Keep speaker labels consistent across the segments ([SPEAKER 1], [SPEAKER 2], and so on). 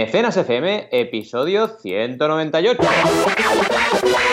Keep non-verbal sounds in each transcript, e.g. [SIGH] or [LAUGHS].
[SPEAKER 1] Mecenas FM, episodio 198.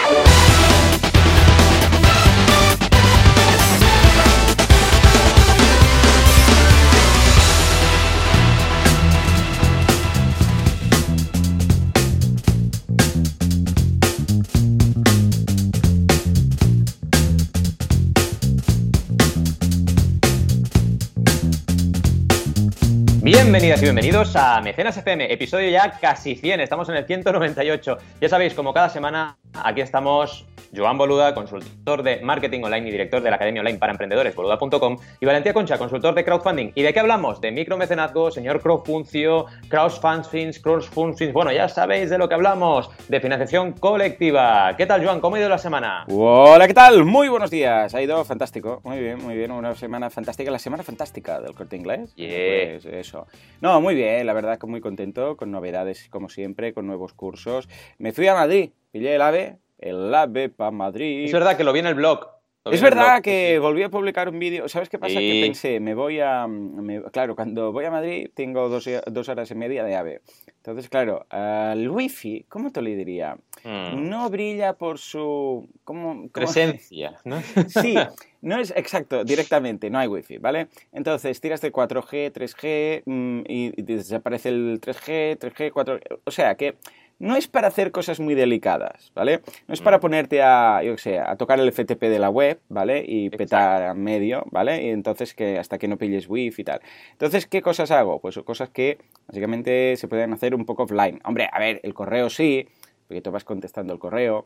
[SPEAKER 1] Bienvenidas y bienvenidos a Mecenas FM, episodio ya casi 100, estamos en el 198. Ya sabéis, como cada semana, aquí estamos Joan Boluda, consultor de marketing online y director de la Academia Online para Emprendedores, boluda.com, y Valentía Concha, consultor de crowdfunding. ¿Y de qué hablamos? De micromecenazgo, señor crowdfuncio, crowdfunding, crowdfunding, bueno, ya sabéis de lo que hablamos, de financiación colectiva. ¿Qué tal, Joan? ¿Cómo ha ido la semana?
[SPEAKER 2] Hola, ¿qué tal? Muy buenos días. Ha ido fantástico. Muy bien, muy bien. Una semana fantástica. La semana fantástica del corte inglés.
[SPEAKER 1] Yeah.
[SPEAKER 2] Pues eso. No, muy bien. La verdad que muy contento, con novedades como siempre, con nuevos cursos. Me fui a Madrid, pillé el AVE, el AVE para Madrid.
[SPEAKER 1] Es verdad que lo vi en el blog.
[SPEAKER 2] Es verdad
[SPEAKER 1] blog,
[SPEAKER 2] que
[SPEAKER 1] sí.
[SPEAKER 2] volví a publicar un vídeo. ¿Sabes qué pasa?
[SPEAKER 1] Sí.
[SPEAKER 2] Que pensé, me voy a. me- claro, cuando voy a Madrid tengo dos, dos horas y media de AVE. Entonces, claro, eh, el wifi, ¿cómo te lo diría?
[SPEAKER 1] Mm.
[SPEAKER 2] No brilla por su. ¿Cómo? cómo-
[SPEAKER 1] Presencia, ¿no? [LAUGHS]
[SPEAKER 2] Sí, no es exacto, directamente, no hay wifi, ¿vale? Entonces tiras de 4G, 3G mm, y, y desaparece el 3G, 3G, 4G. O sea que no es para hacer cosas muy delicadas, ¿vale? No es para
[SPEAKER 1] Mm.
[SPEAKER 2] ponerte a, yo qué sé, a tocar el FTP de la web, ¿vale? Y petar a medio, ¿vale? Y entonces que hasta que no pilles wifi y tal. Entonces, ¿qué cosas hago? Pues cosas que básicamente se pueden hacer un poco offline. Hombre, a ver, el correo sí, porque tú vas contestando el correo.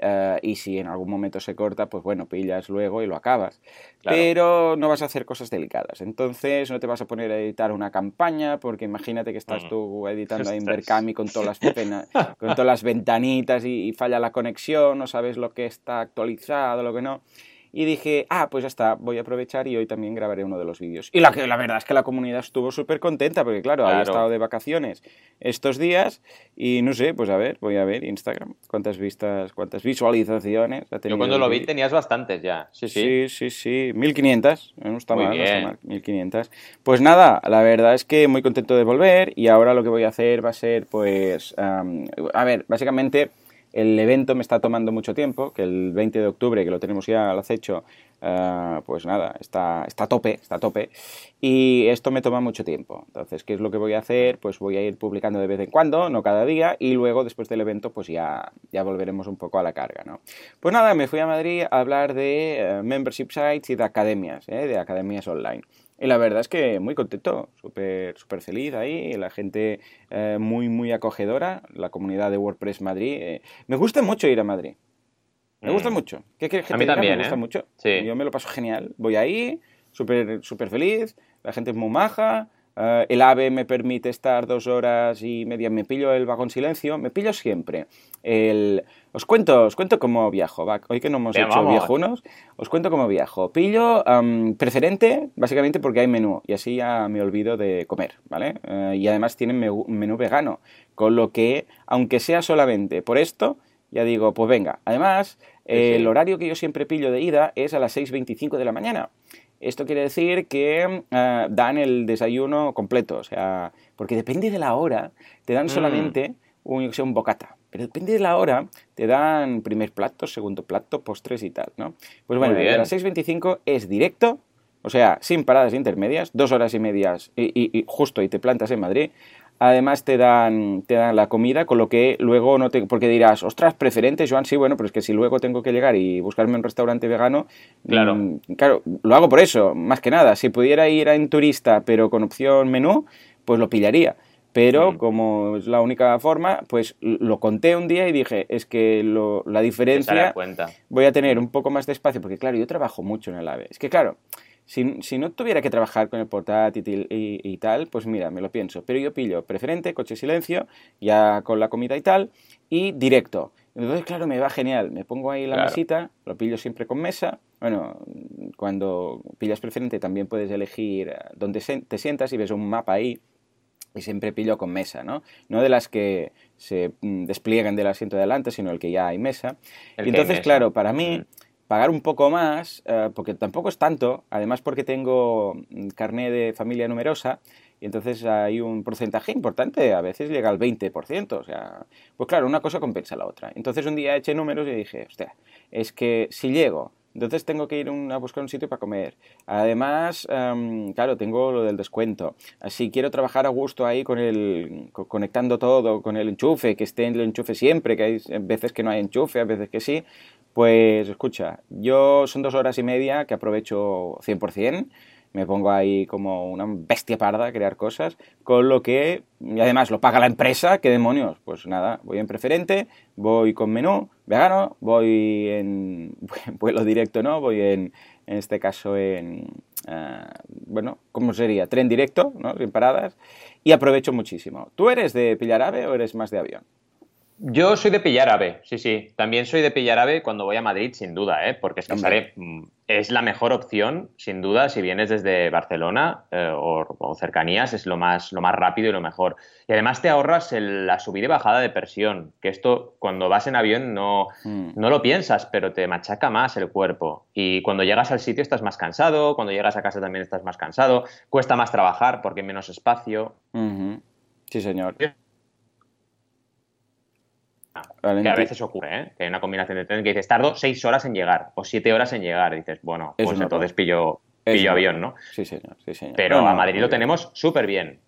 [SPEAKER 2] Eh, y si en algún momento se corta, pues bueno, pillas luego y lo acabas.
[SPEAKER 1] Claro.
[SPEAKER 2] Pero no vas a hacer cosas delicadas. Entonces no te vas a poner a editar una campaña, porque imagínate que estás
[SPEAKER 1] Mm.
[SPEAKER 2] tú editando ahí en. Berkami con todas las, [LAUGHS] pena- con todas las ventanitas y, y falla la conexión, no sabes lo que está actualizado, lo que no. Y dije, ah, pues ya está, voy a aprovechar y hoy también grabaré uno de los vídeos. Y la, que, la verdad es que la comunidad estuvo súper contenta, porque claro, había
[SPEAKER 1] Claro.
[SPEAKER 2] estado de vacaciones estos días y no sé, pues a ver, voy a ver Instagram, cuántas vistas, cuántas visualizaciones ha tenido.
[SPEAKER 1] Yo cuando lo vi tenías bastantes ya. Sí, sí.
[SPEAKER 2] Sí, sí, sí. 1500. No está
[SPEAKER 1] Muy
[SPEAKER 2] mal, no está
[SPEAKER 1] bien.
[SPEAKER 2] mal. 1500. Pues nada, la verdad es que muy contento de volver y ahora lo que voy a hacer va a ser, pues, am, a ver, básicamente el evento me está tomando mucho tiempo, que el 20 de octubre, que lo tenemos ya al acecho, ah, pues nada, está, está a tope, está a tope. Y esto me toma mucho tiempo. Entonces, ¿qué es lo que voy a hacer? Pues voy a ir publicando de vez en cuando, no cada día, y luego, después del evento, pues ya, ya volveremos un poco a la carga, ¿no? Pues nada, me fui a Madrid a hablar de eh, membership sites y de academias, ¿eh? de academias online. Y la verdad es que muy contento, súper súper feliz ahí, la gente eh, muy, muy acogedora, la comunidad de WordPress Madrid. Me gusta mucho ir a Madrid. Me
[SPEAKER 1] Mm.
[SPEAKER 2] gusta mucho. ¿Qué quieres que
[SPEAKER 1] A
[SPEAKER 2] te
[SPEAKER 1] mí
[SPEAKER 2] diga?
[SPEAKER 1] también,
[SPEAKER 2] Me gusta
[SPEAKER 1] ¿eh?
[SPEAKER 2] mucho.
[SPEAKER 1] Sí.
[SPEAKER 2] Yo me lo paso genial. Voy ahí, súper súper feliz, la gente es muy maja, eh, el AVE me permite estar dos horas y media, me pillo el vagón silencio, me pillo siempre. El... Os cuento, os cuento cómo viajo, va. Hoy que no hemos
[SPEAKER 1] Venga,
[SPEAKER 2] hecho
[SPEAKER 1] vamos.
[SPEAKER 2] viejunos, os cuento cómo viajo. Pillo am, preferente, básicamente porque hay menú, y así ya me olvido de comer, ¿vale? Eh, y además tienen me- menú vegano, con lo que, aunque sea solamente por esto, ya digo, pues venga. Además, eh, el horario que yo siempre pillo de ida es a las 6.25 de la mañana. Esto quiere decir que eh, dan el desayuno completo, o sea, porque depende de la hora, te dan
[SPEAKER 1] Mm.
[SPEAKER 2] solamente un, yo qué sé, un bocata. Pero depende de la hora, te dan primer plato, segundo plato, postres y tal, ¿no? Pues bueno,
[SPEAKER 1] bien.
[SPEAKER 2] las 6.25 es directo, o sea, sin paradas intermedias, dos horas y medias y, y- y justo y te plantas en Madrid. Además te dan, te dan la comida, con lo que luego no te... Porque dirás, ostras, preferente, Joan, sí, bueno, pero es que si luego tengo que llegar y buscarme un restaurante vegano...
[SPEAKER 1] Claro.
[SPEAKER 2] mm, claro, lo hago por eso, más que nada. Si pudiera ir en turista, pero con opción menú, pues lo pillaría. Pero como es la única forma, pues lo conté un día y dije, es que lo- la
[SPEAKER 1] Te
[SPEAKER 2] diferencia
[SPEAKER 1] cuenta.
[SPEAKER 2] voy a tener un poco más de espacio, porque claro, yo trabajo mucho en el AVE. Es que claro, si, si no tuviera que trabajar con el portátil y, y tal, pues mira, me lo pienso. Pero yo pillo preferente, coche silencio, ya con la comida y tal, y directo. Entonces, claro, me va genial. Me pongo ahí la
[SPEAKER 1] Claro.
[SPEAKER 2] mesita, lo pillo siempre con mesa. Bueno, cuando pillas preferente también puedes elegir eh, dónde te sientas y ves un mapa ahí y siempre pillo con mesa, ¿no? No de las que se mm, despliegan del asiento de adelante, sino el que ya hay mesa.
[SPEAKER 1] El
[SPEAKER 2] y entonces,
[SPEAKER 1] mesa.
[SPEAKER 2] claro, para mí,
[SPEAKER 1] Mm.
[SPEAKER 2] Pagar un poco más, eh, porque tampoco es tanto, además porque tengo mm, carné de familia numerosa, Y entonces hay un porcentaje importante, a veces llega al 20%. O sea, pues claro, una cosa compensa la otra. Entonces un día eché números y dije, hostia, es que si llego entonces tengo que ir a buscar un sitio para comer. Además, em, claro, tengo lo del descuento. Si quiero trabajar a gusto ahí con el, conectando todo, con el enchufe, que esté en el enchufe siempre, que hay veces que no hay enchufe, a veces que sí, pues escucha, yo son dos horas y media que aprovecho 100% me pongo ahí como una bestia parda a crear cosas, con lo que, y además lo paga la empresa, ¿qué demonios? Pues nada, voy en preferente, voy con menú vegano, voy en [LAUGHS] vuelo directo, ¿no? Voy en, en este caso en, uh, bueno, ¿cómo sería? Tren directo, ¿no? Sin paradas, y aprovecho muchísimo. ¿Tú eres de pillar ave o eres más de avión?
[SPEAKER 1] Yo soy de pillar ave, sí, sí. También soy de pillar ave cuando voy a Madrid, sin duda, ¿eh? porque es que sale, mm, es la mejor opción, sin duda, si vienes desde Barcelona eh, o, cercanías, es lo más, lo más rápido y lo mejor. Y además te ahorras la subida y bajada de presión, que esto cuando vas en avión no, mm. no lo piensas, pero te machaca más el cuerpo. Y cuando llegas al sitio estás más cansado, cuando llegas a casa también estás más cansado, cuesta más trabajar porque hay menos espacio.
[SPEAKER 2] Sí, señor.
[SPEAKER 1] Que a veces ocurre, ¿eh? que hay una combinación de tren que dices, tardo seis horas en llegar o siete horas en llegar. Y dices, bueno, pues entonces pillo, pillo avión, ¿no?
[SPEAKER 2] Sí, señor. Sí, señor.
[SPEAKER 1] Pero a Madrid lo tenemos súper bien.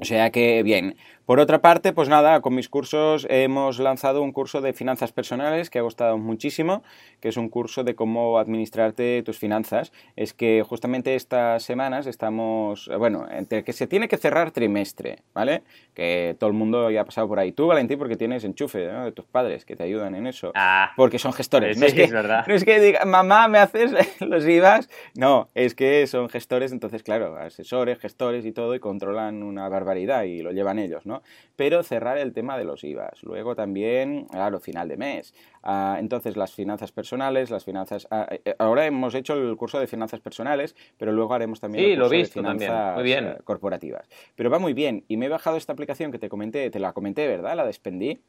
[SPEAKER 2] O sea que, bien, por otra parte, pues nada, con mis cursos hemos lanzado un curso de finanzas personales que ha gustado muchísimo, que es un curso de cómo administrarte tus finanzas. Es que justamente estas semanas estamos, bueno, entre que se tiene que cerrar trimestre, ¿vale? Que todo el mundo ya ha pasado por ahí. Tú, Valentín, porque tienes enchufe ¿no? de tus padres que te ayudan en eso.
[SPEAKER 1] Ah,
[SPEAKER 2] porque son gestores.
[SPEAKER 1] Sí,
[SPEAKER 2] no es, que,
[SPEAKER 1] es verdad.
[SPEAKER 2] No es que diga, mamá, ¿me haces [LAUGHS] los IVAs? No, es que son gestores, entonces, claro, asesores, gestores y todo, y controlan una barbaridad y lo llevan ellos, ¿no? Pero cerrar el tema de los IVAs. Luego también, claro, final de mes. Ah, entonces, las finanzas personales, las finanzas... Ah, eh, eh, ahora hemos hecho el curso de finanzas personales, pero luego haremos también el curso de finanzas
[SPEAKER 1] eh,
[SPEAKER 2] corporativas. Pero va muy bien. Y me he bajado esta aplicación que te comenté, te la comenté, ¿verdad? La despendí.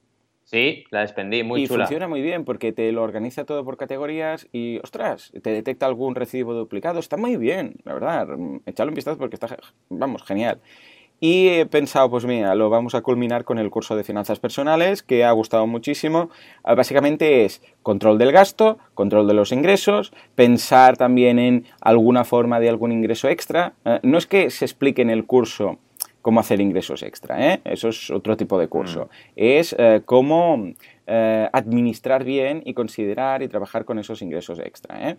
[SPEAKER 1] Sí, la despendí, muy
[SPEAKER 2] y
[SPEAKER 1] chula.
[SPEAKER 2] funciona muy bien porque te lo organiza todo por categorías y, ostras, te detecta algún recibo duplicado. Está muy bien, la verdad. Echadle un vistazo porque está, vamos, genial. Y he pensado, pues mira, lo vamos a culminar con el curso de finanzas personales, que ha gustado muchísimo. Ah, básicamente es control del gasto, control de los ingresos, pensar también en alguna forma de algún ingreso extra. Ah, no es que se explique en el curso cómo hacer ingresos extra, ¿eh? eso es otro tipo de curso. Mm. Es eh, cómo eh, administrar bien y considerar y trabajar con esos ingresos extra.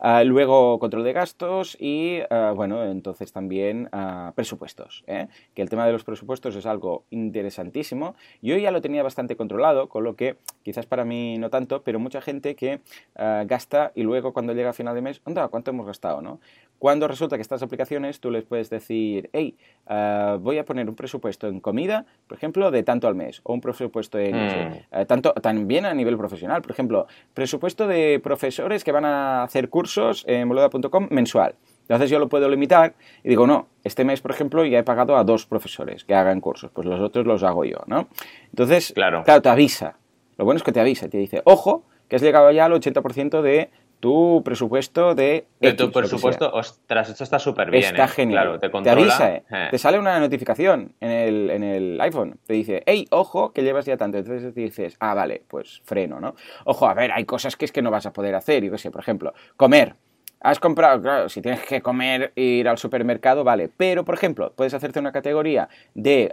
[SPEAKER 2] ¿Eh? Ah, luego control de gastos y, ah, bueno, entonces también ah, presupuestos. ¿eh? Que el tema de los presupuestos es algo interesantísimo. Yo ya lo tenía bastante controlado, con lo que quizás para mí no tanto, pero mucha gente que gasta y luego cuando llega a final de mes, anda, ¿cuánto hemos gastado? ¿no? Cuando resulta que estas aplicaciones tú les puedes decir, hey, voy a poner un presupuesto en comida, por ejemplo, de tanto al mes, o un presupuesto en mm. tanto también a nivel profesional. Por ejemplo, presupuesto de profesores que van a hacer cursos en boluda.com mensual. Entonces yo lo puedo limitar y digo, no, este mes, por ejemplo, ya he pagado a dos profesores que hagan cursos, pues los otros los hago yo, ¿no? Entonces,
[SPEAKER 1] claro,
[SPEAKER 2] claro te avisa. Lo bueno es que te avisa, te dice, ojo, que has llegado ya al 80% de tu presupuesto de...
[SPEAKER 1] De tu presupuesto, ostras, esto está súper bien.
[SPEAKER 2] Está
[SPEAKER 1] ¿eh?
[SPEAKER 2] genial.
[SPEAKER 1] Claro, te,
[SPEAKER 2] te avisa, ¿eh? te sale una notificación en el, en el iPhone. Te dice, hey, ojo, que llevas ya tanto. Entonces te dices, ah, vale, pues freno, ¿no? Ojo, a ver, hay cosas que es que no vas a poder hacer. Yo qué sé, por ejemplo, comer. Has comprado, claro, si tienes que comer, ir al supermercado, vale. Pero, por ejemplo, puedes hacerte una categoría de,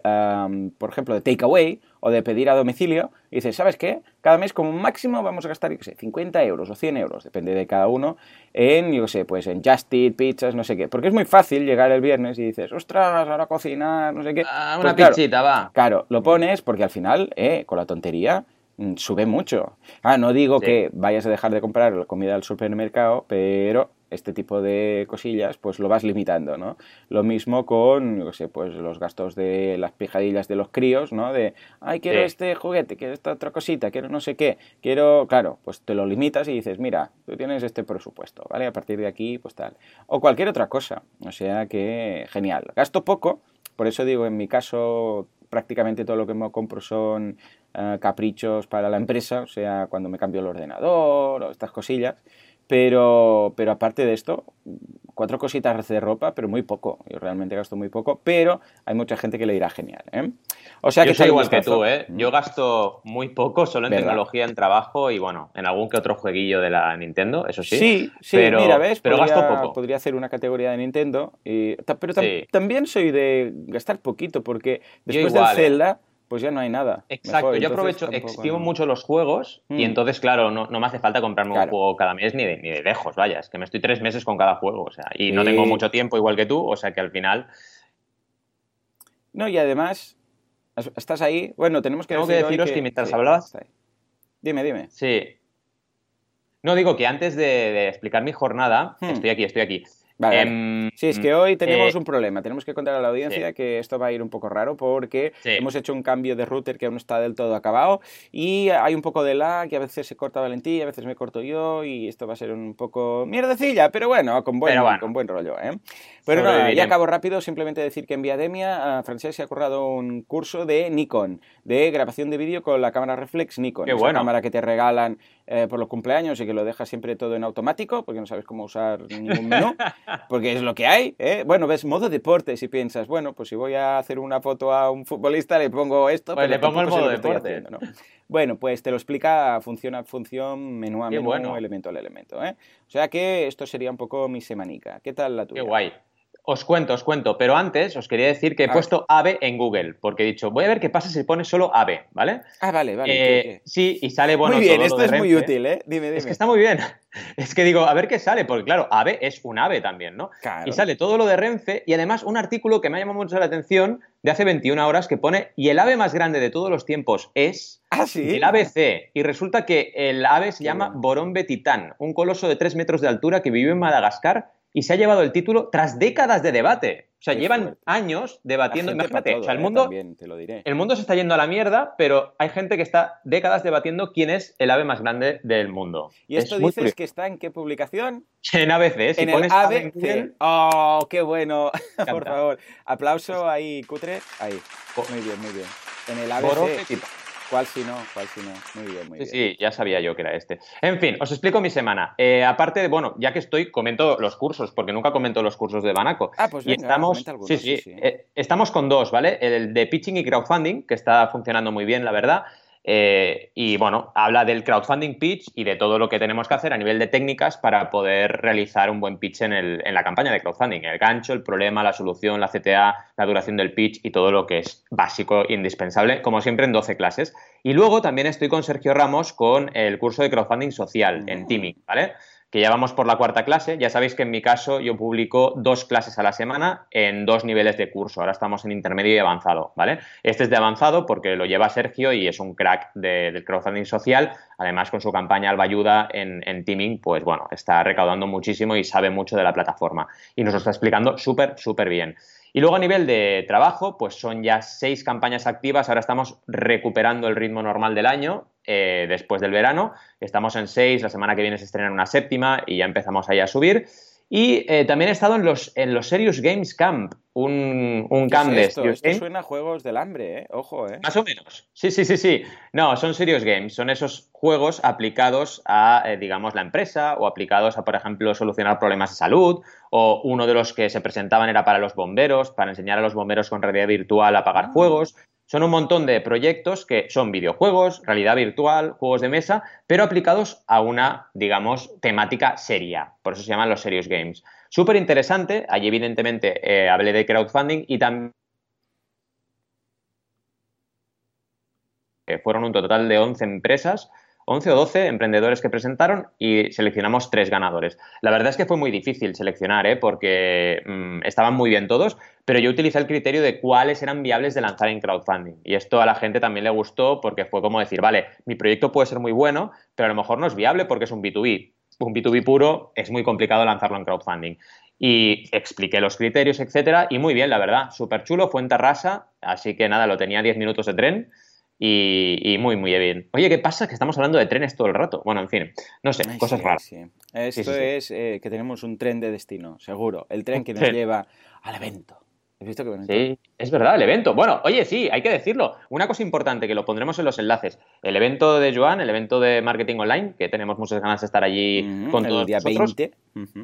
[SPEAKER 2] por ejemplo, de takeaway o de pedir a domicilio. Y dices, ¿sabes qué? Cada mes como máximo vamos a gastar, yo qué sé, 50 euros o 100 euros, depende de cada uno, en, yo qué sé, pues en Just Eat, pizzas, no sé qué. Porque es muy fácil llegar el viernes y dices, ostras, ahora cocinar, no sé qué.
[SPEAKER 1] Ah,
[SPEAKER 2] pues
[SPEAKER 1] una pizzita, va.
[SPEAKER 2] Claro, lo pones porque al final, eh, con la tontería, mm, sube mucho. Ah, no digo
[SPEAKER 1] Sí.
[SPEAKER 2] que vayas a dejar de comprar la comida del supermercado, pero este tipo de cosillas, pues lo vas limitando, ¿no? Lo mismo con, yo qué sé, pues los gastos de las pijadillas de los críos, ¿no? De, ay, quiero
[SPEAKER 1] Sí.
[SPEAKER 2] este juguete, quiero esta otra cosita, quiero no sé qué, quiero, claro, pues te lo limitas y dices, mira, tú tienes este presupuesto, ¿vale? A partir de aquí, pues tal. O cualquier otra cosa, o sea que, genial. Gasto poco, por eso digo, en mi caso, prácticamente todo lo que me compro son eh, caprichos para la empresa, o sea, cuando me cambio el ordenador o estas cosillas. Pero, pero aparte de esto, cuatro cositas de ropa, pero muy poco. Yo realmente gasto muy poco, pero hay mucha gente que le dirá genial. ¿eh?
[SPEAKER 1] O sea que soy igual que tú, ¿eh? Yo gasto muy poco solo en tecnología, en trabajo y bueno, en algún que otro jueguillo de la Nintendo, eso sí.
[SPEAKER 2] Sí, sí, pero, mira, ves, pero gasto poco. Podría hacer una categoría de Nintendo, y, pero también soy de gastar poquito porque después del ¿eh? Pues ya no hay nada.
[SPEAKER 1] Exacto, yo aprovecho, extiendo mucho los juegos y mm. entonces, claro, no, me hace falta comprarme un juego cada mes ni de, ni de lejos, vaya, es que me estoy tres meses con cada juego, o sea, y no tengo mucho tiempo igual que tú, o sea que al final...
[SPEAKER 2] No, y además, estás ahí, bueno, tenemos que...
[SPEAKER 1] Tengo que deciros que, mientras hablabas...
[SPEAKER 2] Dime, dime.
[SPEAKER 1] Sí. No, digo que antes de, explicar mi jornada, hmm. estoy aquí, estoy aquí.
[SPEAKER 2] Vale, em, sí, es que hoy tenemos eh, un problema. Tenemos que contar a la audiencia que esto va a ir un poco raro porque hemos hecho un cambio de router que aún no está del todo acabado y hay un poco de lag que a veces se corta Valentí, a veces me corto yo y esto va a ser un poco mierdecilla, pero bueno, con buen, Con buen rollo. ¿eh? Pero ya acabo rápido. Simplemente decir que en Viademia Francesc se ha currado un curso de Nikon, de grabación de vídeo con la cámara reflex Nikon.
[SPEAKER 1] Qué esa
[SPEAKER 2] cámara que te regalan eh, por los cumpleaños y que lo dejas siempre todo en automático porque no sabes cómo usar ningún menú. [LAUGHS] porque es lo que hay. ¿eh? Bueno, ves modo deporte y piensas, bueno, pues si voy a hacer una foto a un futbolista le pongo esto.
[SPEAKER 1] Pues le pongo el modo deporte.
[SPEAKER 2] Bueno, pues te lo explica función a función, menú a menú, elemento al elemento. ¿eh? O sea que esto sería un poco mi semanica. ¿Qué tal la tuya?
[SPEAKER 1] Qué guay. Os cuento, os cuento, pero antes os quería decir que he puesto AVE en Google, porque he dicho, voy a ver qué pasa si pones solo AVE, ¿vale?
[SPEAKER 2] Ah, vale, vale.
[SPEAKER 1] Eh, sí, y sale bueno.
[SPEAKER 2] Muy bien, esto es muy útil, ¿eh? Dime, dime.
[SPEAKER 1] Es que está muy bien. [LAUGHS] Es que digo, a ver qué sale, porque claro, AVE es un AVE también, ¿no?
[SPEAKER 2] Claro.
[SPEAKER 1] Y sale todo lo de Renfe y además un artículo que me ha llamado mucho la atención de hace 21 horas que pone, y el ave más grande de todos los tiempos es
[SPEAKER 2] ¿Ah, sí?
[SPEAKER 1] el ABC. Y resulta que el ave se llama Borombe Titán, un coloso de 3 metros de altura que vive en Madagascar y se ha llevado el título tras décadas de debate. O sea, llevan años debatiendo. Imagínate, o sea, el ¿eh? mundo, el mundo se está yendo a la mierda, pero hay gente que está décadas debatiendo quién es el ave más grande del mundo.
[SPEAKER 2] ¿Y esto dices que está en qué publicación?
[SPEAKER 1] En ABC.
[SPEAKER 2] Si en pones el ABC. ¡Oh, qué bueno! [LAUGHS] Por favor. Aplauso ahí, cutre. Ahí. Muy bien, muy bien. En el ABC. ¿Cuál si no? ¿Cuál si no? Muy bien, muy
[SPEAKER 1] bien. Sí, ya sabía yo que era este. En fin, os explico mi semana. Eh, aparte de, bueno, ya que estoy, comento los cursos, porque nunca comento los cursos de Banaco.
[SPEAKER 2] Ah, pues venga,
[SPEAKER 1] estamos, sí, sí, eh, estamos con dos, ¿vale? El de pitching y crowdfunding, que está funcionando muy bien, la verdad. Eh, y bueno, habla del crowdfunding pitch y de todo lo que tenemos que hacer a nivel de técnicas para poder realizar un buen pitch en, el, en la campaña de crowdfunding. El gancho, el problema, la solución, la CTA, la duración del pitch y todo lo que es básico e indispensable, como siempre en 12 clases. Y luego también estoy con Sergio Ramos con el curso de crowdfunding social en mm. Teaming, ¿vale? Que ya vamos por la cuarta clase. Ya sabéis que en mi caso yo publico dos clases a la semana en dos niveles de curso. Ahora estamos en intermedio y avanzado, ¿vale? Este es de avanzado porque lo lleva Sergio y es un crack del crowdfunding social. Además, con su campaña Alba Ayuda en, en Teaming, pues bueno, está recaudando muchísimo y sabe mucho de la plataforma. Y nos lo está explicando súper, súper bien. Y luego a nivel de trabajo, pues son ya seis campañas activas. Ahora estamos recuperando el ritmo normal del año eh, después del verano. Estamos en seis, la semana que viene se estrena una séptima y ya empezamos ahí a subir. Y eh, también he estado en los, en los Serious Games Camp, un, un camp de
[SPEAKER 2] esto? Suena a juegos del hambre, ¿eh? Ojo, ¿eh?
[SPEAKER 1] Más o menos. Sí, sí, sí, sí. No, son Serious Games. Son esos juegos aplicados a, eh, digamos, la empresa o aplicados a, por ejemplo, solucionar problemas de salud. O uno de los que se presentaban era para los bomberos, para enseñar a los bomberos con realidad virtual a apagar ah. fuegos. Son un montón de proyectos que son videojuegos, realidad virtual, juegos de mesa, pero aplicados a una, digamos, temática seria. Por eso se llaman los serious games. Súper interesante. Allí, evidentemente, eh, hablé de crowdfunding y también. fueron un total de 11 empresas 11 o 12 emprendedores que presentaron y seleccionamos tres ganadores. La verdad es que fue muy difícil seleccionar, ¿eh? porque mm, estaban muy bien todos, pero yo utilicé el criterio de cuáles eran viables de lanzar en crowdfunding. Y esto a la gente también le gustó porque fue como decir, vale, mi proyecto puede ser muy bueno, pero a lo mejor no es viable porque es un B2B. Un B2B puro es muy complicado lanzarlo en crowdfunding y expliqué los criterios, etcétera, y muy bien, la verdad, súper chulo, fue en así que nada, lo tenía 10 minutos de tren y, muy, muy bien. Oye, ¿qué pasa? Que estamos hablando de trenes todo el rato. Bueno, en fin, no sé, cosas raras.
[SPEAKER 2] Esto es que tenemos un tren de destino, seguro. El tren que nos lleva al evento. ¿Has visto qué bonito?
[SPEAKER 1] Sí, Es verdad, el evento. Bueno, oye, sí, hay que decirlo. Una cosa importante que lo pondremos en los enlaces. El evento de Joan, el evento de marketing online, que tenemos muchas ganas de estar allí con todos
[SPEAKER 2] el día
[SPEAKER 1] nosotros.
[SPEAKER 2] 20.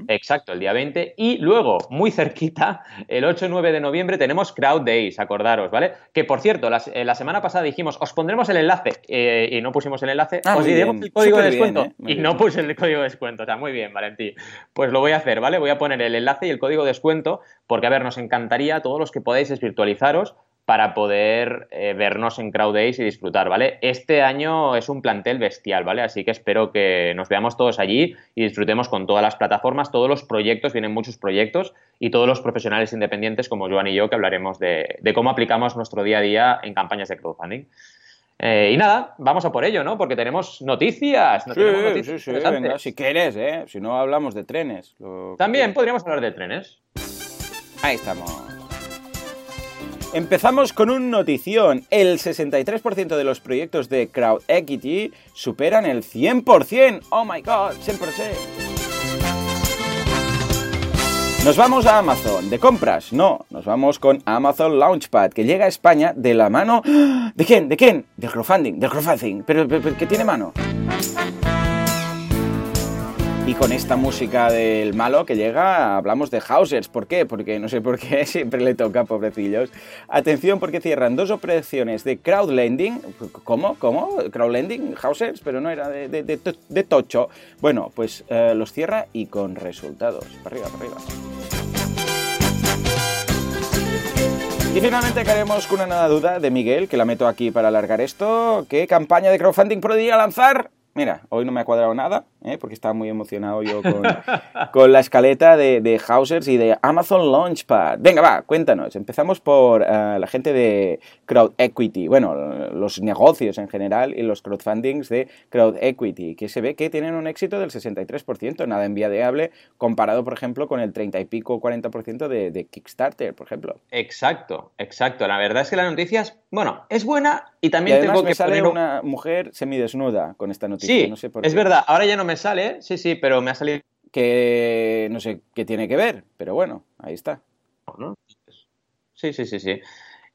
[SPEAKER 1] Exacto, el día 20. Y luego, muy cerquita, el 8 y 9 de noviembre tenemos Crowd Days, acordaros, ¿vale? Que por cierto, la, eh, la semana pasada dijimos, os pondremos el enlace eh, y no pusimos el enlace.
[SPEAKER 2] Ah,
[SPEAKER 1] os diremos el código de
[SPEAKER 2] bien,
[SPEAKER 1] descuento.
[SPEAKER 2] ¿eh?
[SPEAKER 1] Y no puse el código de descuento. O sea, muy bien, Valentín. Pues lo voy a hacer, ¿vale? Voy a poner el enlace y el código de descuento, porque, a ver, nos encantaría a todos los que podáis es virtualizaros para poder eh, vernos en Crowd Days y disfrutar, ¿vale? Este año es un plantel bestial, ¿vale? Así que espero que nos veamos todos allí y disfrutemos con todas las plataformas, todos los proyectos, vienen muchos proyectos y todos los profesionales independientes como Joan y yo que hablaremos de, de cómo aplicamos nuestro día a día en campañas de crowdfunding. Eh, y nada, vamos a por ello, ¿no? Porque tenemos noticias. no
[SPEAKER 2] Sí,
[SPEAKER 1] tenemos
[SPEAKER 2] sí,
[SPEAKER 1] noticias
[SPEAKER 2] sí, venga, si quieres, ¿eh? Si no hablamos de trenes.
[SPEAKER 1] También podríamos hablar de trenes.
[SPEAKER 2] Ahí estamos. Empezamos con un notición. El 63% de los proyectos de Crowd Equity superan el 100%. Oh my god, 100%. Nos vamos a Amazon. ¿De compras? No, nos vamos con Amazon Launchpad, que llega a España de la mano... ¿De quién? ¿De quién? Del crowdfunding, del crowdfunding. Pero, pero, pero ¿qué tiene mano? Y con esta música del malo que llega, hablamos de Hausers. ¿Por qué? Porque no sé por qué [LAUGHS] siempre le toca, pobrecillos. Atención, porque cierran dos operaciones de crowdlending. ¿Cómo? ¿Cómo? ¿Crowdlending? ¿Hausers? Pero no era de, de- de to- de tocho. Bueno, pues eh, los cierra y con resultados. Para arriba, para arriba. Y finalmente queremos con una nueva duda de Miguel, que la meto aquí para alargar esto. ¿Qué campaña de crowdfunding podría lanzar? Mira, hoy no me ha cuadrado nada, ¿eh? porque estaba muy emocionado yo con, con la escaleta de, de Hausers y de Amazon Launchpad. Venga, va, cuéntanos. Empezamos por eh, la gente de Crowd Equity, bueno, los negocios en general y los crowdfundings de Crowd Equity, que se ve que tienen un éxito del 63%, nada envidiable, comparado, por ejemplo, con el 30 y pico, 40% de, de Kickstarter, por ejemplo.
[SPEAKER 1] Exacto, exacto. La verdad es que la noticia es, bueno, es buena y
[SPEAKER 2] Y
[SPEAKER 1] también
[SPEAKER 2] además
[SPEAKER 1] tengo
[SPEAKER 2] me
[SPEAKER 1] que
[SPEAKER 2] sale
[SPEAKER 1] poner un-
[SPEAKER 2] una mujer semidesnuda con esta noticia.
[SPEAKER 1] Sí,
[SPEAKER 2] no sé por
[SPEAKER 1] es
[SPEAKER 2] qué.
[SPEAKER 1] verdad. Ahora ya no me sale, sí, sí, pero me ha salido.
[SPEAKER 2] Que no sé qué tiene que ver, pero bueno, ahí está.
[SPEAKER 1] ¿no? Sí, sí, sí, sí.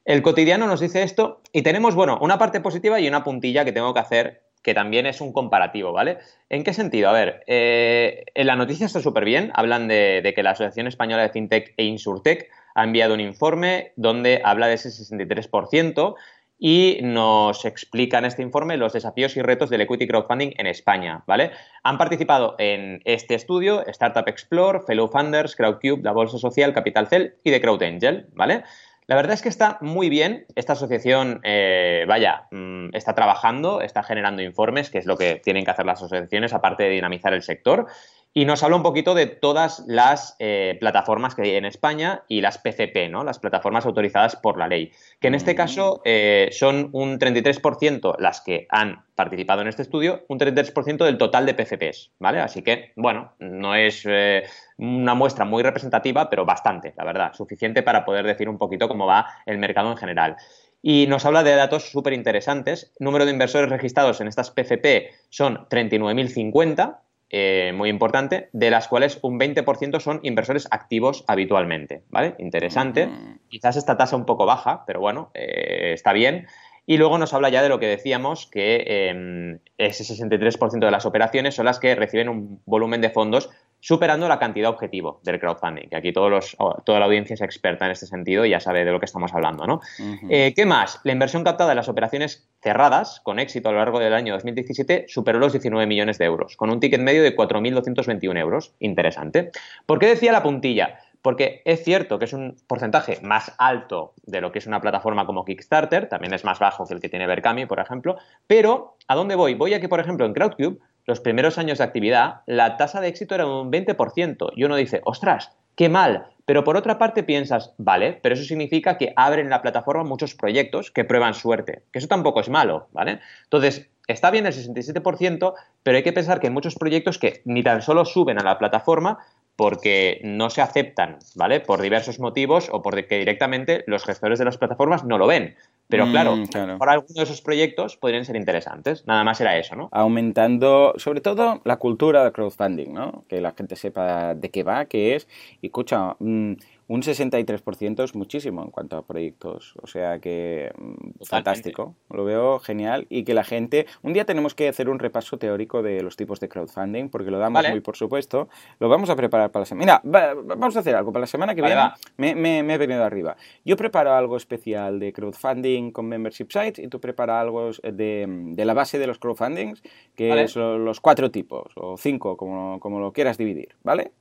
[SPEAKER 1] El cotidiano nos dice esto y tenemos, bueno, una parte positiva y una puntilla que tengo que hacer que también es un comparativo, ¿vale? ¿En qué sentido? A ver, eh, en la noticia está súper bien, hablan de, de que la Asociación Española de FinTech e Insurtech ha enviado un informe donde habla de ese 63% y nos explica en este informe los desafíos y retos del equity crowdfunding en España, ¿vale? Han participado en este estudio Startup Explore, Fellow Funders, Crowdcube, la Bolsa Social, Capital Cell y The Crowd Angel, ¿vale? La verdad es que está muy bien. Esta asociación, eh, vaya, mm, está trabajando, está generando informes, que es lo que tienen que hacer las asociaciones, aparte de dinamizar el sector. Y nos habla un poquito de todas las eh, plataformas que hay en España y las PCP, ¿no? Las plataformas autorizadas por la ley. Que en este caso eh, son un 33% las que han participado en este estudio, un 33% del total de PCPs, ¿vale? Así que, bueno, no es eh, una muestra muy representativa, pero bastante, la verdad, suficiente para poder decir un poquito cómo va el mercado en general. Y nos habla de datos súper interesantes. Número de inversores registrados en estas PCP son 39.050, eh, muy importante, de las cuales un 20% son inversores activos habitualmente, ¿vale? Interesante.
[SPEAKER 2] Mm.
[SPEAKER 1] Quizás esta tasa un poco baja, pero bueno, eh, está bien. Y luego nos habla ya de lo que decíamos, que eh, ese 63% de las operaciones son las que reciben un volumen de fondos superando la cantidad objetivo del crowdfunding, que aquí todos los, o- toda la audiencia es experta en este sentido y ya sabe de lo que estamos hablando, ¿no? Eh, ¿Qué más? La inversión captada en las operaciones cerradas con éxito a lo largo del año 2017 superó los 19 millones de euros, con un ticket medio de 4.221 euros. Interesante. ¿Por qué decía la puntilla? Porque es cierto que es un porcentaje más alto de lo que es una plataforma como Kickstarter, también es más bajo que el que tiene Berkami, por ejemplo, pero ¿a dónde voy? Voy a que, por ejemplo, en Crowdcube, los primeros años de actividad, la tasa de éxito era un 20%, y uno dice, ostras, qué mal, pero por otra parte piensas, vale, pero eso significa que abren la plataforma muchos proyectos que prueban suerte, que eso tampoco es malo, ¿vale? Entonces, está bien el 67%, pero hay que pensar que hay muchos proyectos que ni tan solo suben a la plataforma porque no se aceptan, ¿vale? Por diversos motivos o porque directamente los gestores de las plataformas no lo ven. Pero
[SPEAKER 2] Mm,
[SPEAKER 1] claro,
[SPEAKER 2] claro.
[SPEAKER 1] por alguno de esos proyectos podrían ser interesantes. Nada más era eso, ¿no?
[SPEAKER 2] aumentando, sobre todo, la cultura del crowdfunding, ¿no? Que la gente sepa de qué va, qué es. Y escucha, mm, un 63% es muchísimo en cuanto a proyectos. O sea que mm, fantástico, lo veo genial y que la gente... Un día tenemos que hacer un repaso teórico de los tipos de crowdfunding porque lo damos muy por supuesto. Lo vamos a preparar para la semana. Mira, vamos a hacer algo. Para la semana que viene me, me, he venido arriba. Yo preparo algo especial de crowdfunding con membership sites y tú preparas algo de, de la base de los crowdfundings, que son los cuatro tipos o cinco, como, como lo quieras dividir, ¿vale?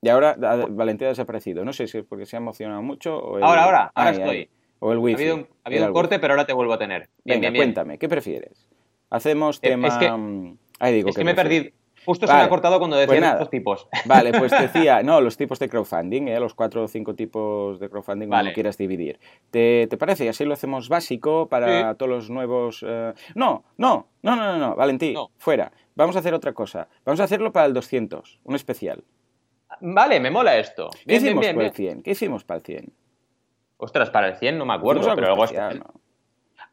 [SPEAKER 2] Y ahora Valentín ha desaparecido. No sé si es porque se ha emocionado mucho o
[SPEAKER 1] Ahora, ahora, ahora estoy.
[SPEAKER 2] O el wifi.
[SPEAKER 1] Ha habido un, corte, pero ahora te vuelvo a tener.
[SPEAKER 2] Bien, Venga, cuéntame, ¿qué prefieres? Hacemos tema...
[SPEAKER 1] Es que,
[SPEAKER 2] mm,
[SPEAKER 1] digo, es que me he perdido. Justo se me ha cortado cuando decía pues estos tipos. [LAUGHS]
[SPEAKER 2] Vale, pues decía, no, los tipos de crowdfunding, ¿eh? los cuatro o cinco tipos de crowdfunding como quieras dividir. ¿Te, parece? Y así lo hacemos básico para todos los nuevos... Eh, no, no, no, no, no, no, Valentín, fuera. Vamos a hacer otra cosa. Vamos a hacerlo para el 200, un especial.
[SPEAKER 1] Vale, me mola esto.
[SPEAKER 2] ¿Qué hicimos para el 100? ¿Qué hicimos para el 100?
[SPEAKER 1] Ostras, para el 100 no me acuerdo, pero luego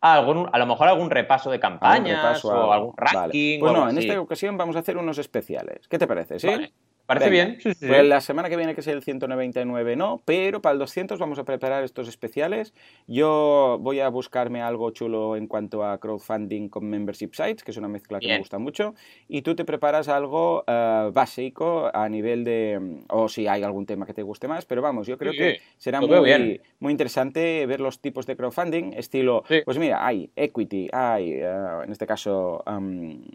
[SPEAKER 1] ah, a lo mejor algún repaso de campañas o algún ranking.
[SPEAKER 2] Pues no, en esta ocasión vamos a hacer unos especiales. ¿Qué te parece? ¿Sí?
[SPEAKER 1] Parece bien.
[SPEAKER 2] Pues la semana que viene, que es el 199, no, pero para el 200 vamos a preparar estos especiales. Yo voy a buscarme algo chulo en cuanto a crowdfunding con membership sites, que es una mezcla que me gusta mucho. Y tú te preparas algo eh, básico a nivel de. O si hay algún tema que te guste más, pero vamos, yo creo que será muy, muy interesante ver los tipos de crowdfunding, estilo. Pues mira, hay equity, hay, eh, en este caso,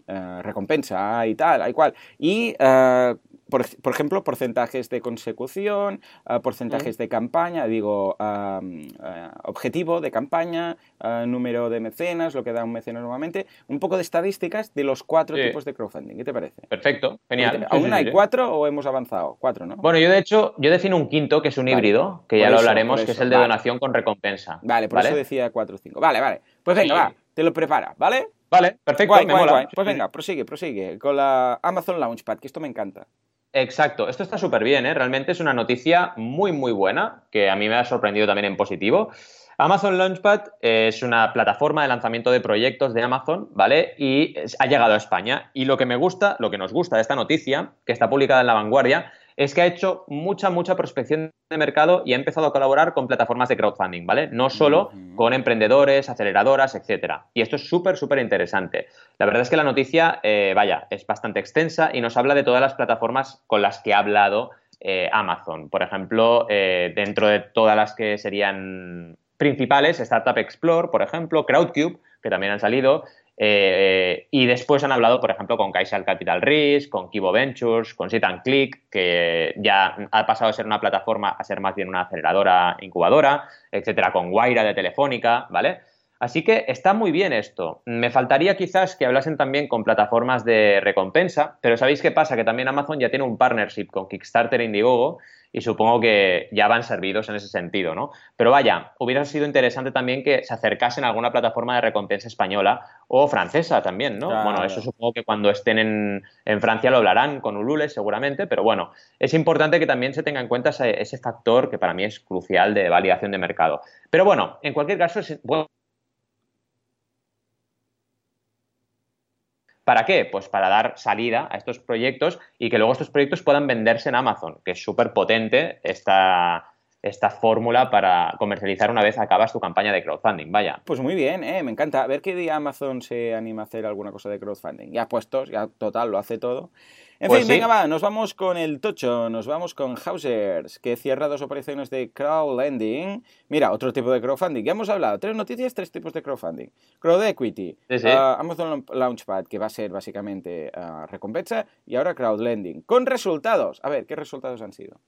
[SPEAKER 2] eh, recompensa, hay tal, hay cual. Y por, por, ejemplo, porcentajes de consecución, ah, porcentajes de campaña, digo, ah, objetivo de campaña, ah, número de mecenas, lo que da un mecenas normalmente, un poco de estadísticas de los cuatro tipos de crowdfunding. ¿Qué te parece?
[SPEAKER 1] Perfecto, genial.
[SPEAKER 2] ¿Aún hay cuatro o hemos avanzado? Cuatro, ¿no?
[SPEAKER 1] Bueno, yo de hecho, yo defino un quinto, que es un híbrido, que ya lo hablaremos, que es el de donación con recompensa.
[SPEAKER 2] Vale, por eso decía cuatro o cinco. Vale, vale. Pues venga, va, te lo prepara, ¿vale?
[SPEAKER 1] Vale, perfecto,
[SPEAKER 2] Pues venga, prosigue, prosigue, con la Amazon Launchpad, que esto me encanta.
[SPEAKER 1] Exacto, esto está súper bien, ¿eh? realmente es una noticia muy, muy buena, que a mí me ha sorprendido también en positivo. Amazon Launchpad es una plataforma de lanzamiento de proyectos de Amazon, ¿vale? Y ha llegado a España. Y lo que me gusta, lo que nos gusta de esta noticia, que está publicada en La Vanguardia, es que ha hecho mucha, mucha prospección de mercado y ha empezado a colaborar con plataformas de crowdfunding, ¿vale? No solo con emprendedores, aceleradoras, etcétera. Y esto es súper, súper interesante. La verdad es que la noticia, eh, vaya, es bastante extensa y nos habla de todas las plataformas con las que ha hablado eh, Amazon. Por ejemplo, eh, dentro de todas las que serían principales, Startup Explore, por ejemplo, Crowdcube, que también han salido, eh, y después han hablado, por ejemplo, con Kaisal Capital Risk, con Kibo Ventures, con Sit and Click, que ya ha pasado de ser una plataforma a ser más bien una aceleradora incubadora, etcétera, con Guaira de Telefónica, ¿vale? Así que está muy bien esto. Me faltaría quizás que hablasen también con plataformas de recompensa, pero ¿sabéis qué pasa? Que también Amazon ya tiene un partnership con Kickstarter e Indiegogo y supongo que ya van servidos en ese sentido, ¿no? Pero vaya, hubiera sido interesante también que se acercasen a alguna plataforma de recompensa española o francesa también, ¿no? Bueno, eso supongo que cuando estén en, en, Francia lo hablarán con Ulule seguramente, pero bueno, es importante que también se tenga en cuenta ese, ese factor que para mí es crucial de validación de mercado. Pero bueno, en cualquier caso es bueno ¿Para qué? Pues para dar salida a estos proyectos y que luego estos proyectos puedan venderse en Amazon, que es súper potente esta, esta fórmula para comercializar una vez acabas tu campaña de crowdfunding. Vaya.
[SPEAKER 2] Pues muy bien, ¿eh? me encanta. A ver qué día Amazon se anima a hacer alguna cosa de crowdfunding. Ya puestos, ya total, lo hace todo. En pues fin, venga, va, nos vamos con el tocho, nos vamos con Hausers, que cierra dos operaciones de crowdlending. Mira, otro tipo de crowdfunding. Ya hemos hablado, tres noticias, tres tipos de crowdfunding. Crowd Equity, ah, Amazon Launchpad, que va a ser básicamente ah, recompensa, y ahora crowdlending, con resultados. A ver, ¿qué resultados han sido?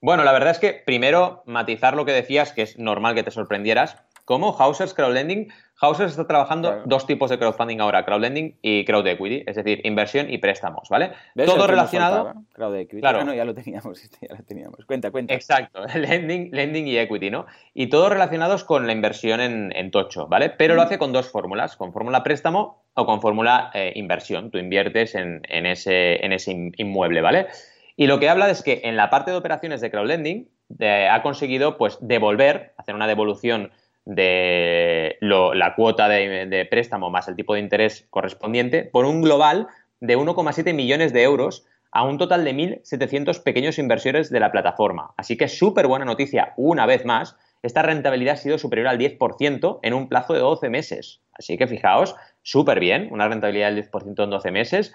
[SPEAKER 1] Bueno, la verdad es que primero matizar lo que decías, que es normal que te sorprendieras. Como Hausers Crowdlending Hausers está trabajando dos tipos de crowdfunding ahora, crowdlending y crowd equity, es decir, inversión y préstamos, ¿vale? Todo relacionado.
[SPEAKER 2] Crowd equity. Claro. Ah, no, ya lo teníamos, [LAUGHS] este, ya lo teníamos. Cuenta, cuenta.
[SPEAKER 1] Exacto, [LAUGHS] lending, lending y equity, ¿no? Y todos relacionados con la inversión en, Tocho, ¿vale? Pero lo hace con dos fórmulas, con fórmula préstamo o con fórmula eh, inversión. Tú inviertes en, ese, en ese inmueble, ¿vale? Y lo que habla es que en la parte de operaciones de crowdlending eh, ha conseguido pues devolver, hacer una devolución de la cuota de, préstamo más el tipo de interés correspondiente por un global de 1,7 millones de euros a un total de 1.700 pequeños inversores de la plataforma. Así que súper buena noticia una vez más. Esta rentabilidad ha sido superior al 10% en un plazo de 12 meses. Así que fijaos, súper bien, una rentabilidad del 10% en 12 meses.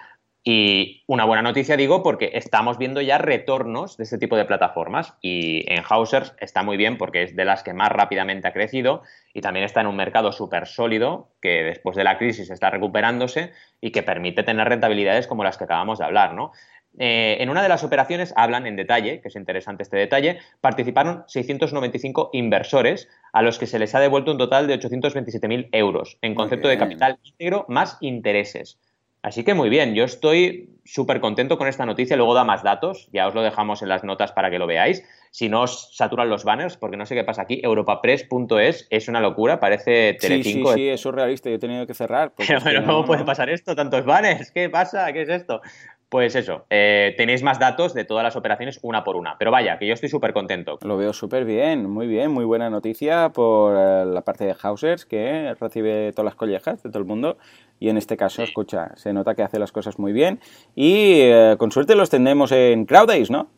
[SPEAKER 1] Y una buena noticia, digo, porque estamos viendo ya retornos de este tipo de plataformas y en Hausers está muy bien porque es de las que más rápidamente ha crecido y también está en un mercado súper sólido que después de la crisis está recuperándose y que permite tener rentabilidades como las que acabamos de hablar, ¿no? Eh, en una de las operaciones hablan en detalle, que es interesante este detalle, participaron 695 inversores a los que se les ha devuelto un total de 827.000 euros en concepto de capital íntegro más intereses. Así que muy bien, yo estoy súper contento con esta noticia. Luego da más datos, ya os lo dejamos en las notas para que lo veáis. Si no os saturan los banners, porque no sé qué pasa aquí, europapress.es es una locura, parece Telecinco.
[SPEAKER 2] Sí, sí, sí, es surrealista, yo he tenido que cerrar. [LAUGHS]
[SPEAKER 1] Pero, ¿cómo puede pasar esto? ¿Tantos banners? ¿Qué pasa? ¿Qué es esto? Pues eso, eh, tenéis más datos de todas las operaciones una por una. Pero vaya, que yo estoy súper contento.
[SPEAKER 2] Lo veo súper bien, muy bien, muy buena noticia por eh, la parte de Hausers, que recibe todas las collejas de todo el mundo. Y en este caso, escucha, se nota que hace las cosas muy bien. Y eh, con suerte los tendremos en Crowdays, ¿no?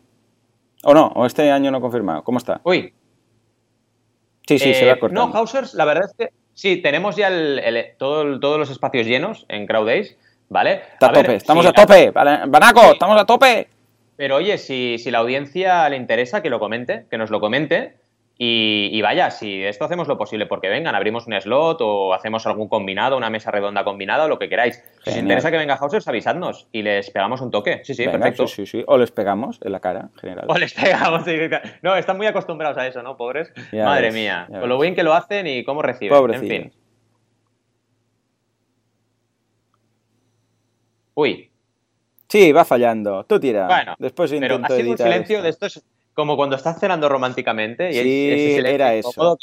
[SPEAKER 2] ¿O no? ¿O este año no confirmado? ¿Cómo está?
[SPEAKER 1] Uy.
[SPEAKER 2] Sí, sí, se va cortando.
[SPEAKER 1] No, Hausers, la verdad es que sí, tenemos ya todos los espacios llenos en Crowdays. ¿vale?
[SPEAKER 2] Está a, tope, estamos a tope, Banaco, estamos a tope.
[SPEAKER 1] Pero oye, si, si, la audiencia le interesa, que lo comente, que nos lo comente. Y, vaya, si esto hacemos lo posible porque vengan, abrimos un slot o hacemos algún combinado, una mesa redonda combinada o lo que queráis. Si os interesa que venga Hausers, avisadnos y les pegamos un toque. Sí, sí, perfecto.
[SPEAKER 2] Sí, sí, sí. O les pegamos en la cara, en general.
[SPEAKER 1] O les pegamos. No, están muy acostumbrados a eso, ¿no? Pobres. Madre mía. Con lo bien que lo hacen y cómo reciben. En fin. Uy.
[SPEAKER 2] Sí, va fallando. Tú tira. Bueno, Después
[SPEAKER 1] pero ha sido un silencio de estos como cuando estás cenando románticamente y
[SPEAKER 2] sí, era eso.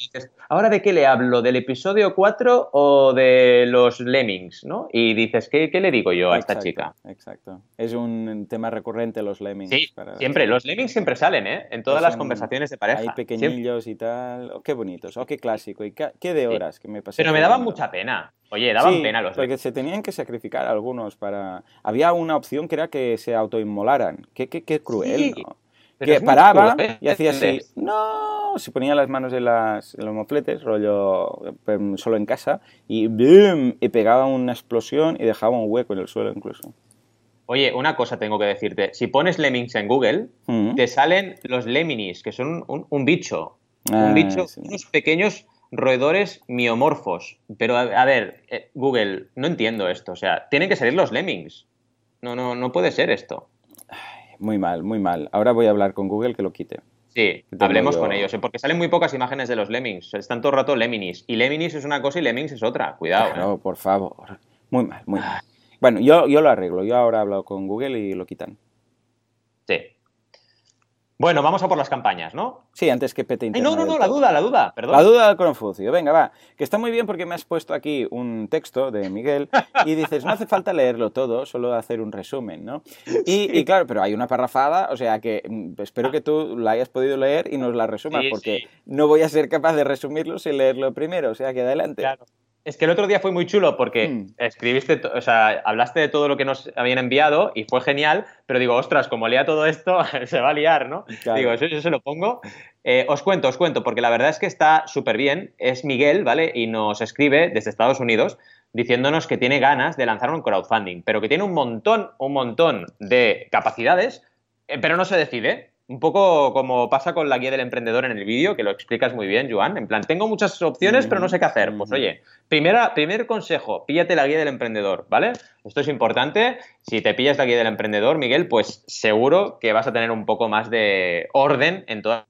[SPEAKER 1] ¿Ahora de qué le hablo? ¿Del episodio 4 o de los Lemmings? ¿no? Y dices, ¿qué, le digo yo a esta chica?
[SPEAKER 2] Exacto. Es un tema recurrente los Lemmings.
[SPEAKER 1] Sí, siempre. Los Lemmings siempre salen, ¿eh? En todas las conversaciones de pareja.
[SPEAKER 2] Hay pequeñillos y tal. Oh, qué bonitos. Oh, qué clásico. Y qué de horas que me pasé.
[SPEAKER 1] Pero me daban mucha pena. Oye, daban pena los
[SPEAKER 2] porque se tenían que sacrificar algunos para... Había una opción que era que se autoinmolaran. Qué, qué, qué cruel, ¿no? Que paraba ¿eh? y hacía así, no, se ponía las manos en, las, los mofletes, rollo em, solo en casa, y ¡boom! y pegaba una explosión y dejaba un hueco en el suelo incluso.
[SPEAKER 1] Oye, una cosa tengo que decirte. Si pones lemmings en Google, mm. te salen los lemmings, que son un, bicho. un ah, bicho, unos pequeños roedores miomorfos. Pero, a, ver, eh, Google, no entiendo esto. O sea, tienen que salir los lemmings. No, no, no puede ser esto
[SPEAKER 2] muy mal, muy mal. Ahora voy a hablar con Google que lo quite.
[SPEAKER 1] Sí, hablemos con ellos, ¿eh? porque salen muy pocas imágenes de los lemmings. Están todo el rato lemmings. Y lemmings es una cosa y lemmings es otra. Cuidado.
[SPEAKER 2] No, ¿eh? por favor. Muy mal, muy mal. Bueno, yo, yo lo arreglo. Yo ahora he hablado con Google y lo quitan.
[SPEAKER 1] Sí. Bueno, vamos a por las campañas, ¿no?
[SPEAKER 2] Sí, antes que pete
[SPEAKER 1] Ay, no, no, no, la duda, la duda, perdón.
[SPEAKER 2] La duda del Confucio. Venga, va. Que está muy bien porque me has puesto aquí un texto de Miguel y dices, no hace falta leerlo todo, solo hacer un resumen, ¿no? Y, claro, pero hay una parrafada, o sea que mm, espero que tú la hayas podido leer y nos la resumas porque no voy a ser capaz de resumirlo sin leerlo primero, o sea que adelante.
[SPEAKER 1] Claro. Es que el otro día fue muy chulo porque hmm. escribiste, o sea, hablaste de todo lo que nos habían enviado y fue genial, pero digo, ostras, como lea todo esto, [LAUGHS] se va a liar, ¿no? Digo, eso yo se lo pongo. Eh, os cuento, os cuento, porque la verdad es que está súper bien. Es Miguel, ¿vale? Y nos escribe desde Estados Unidos diciéndonos que tiene ganas de lanzar un crowdfunding, pero que tiene un montón, un montón de capacidades, eh, pero no se decide. Un poco como pasa con la guía del emprendedor en el vídeo, que lo explicas muy bien, Joan. En plan, tengo muchas opciones, pero no sé qué hacer. Pues oye, primera, primer consejo, píllate la guía del emprendedor, ¿vale? Esto es importante. Si te pillas la guía del emprendedor, Miguel, pues seguro que vas a tener un poco más de orden en toda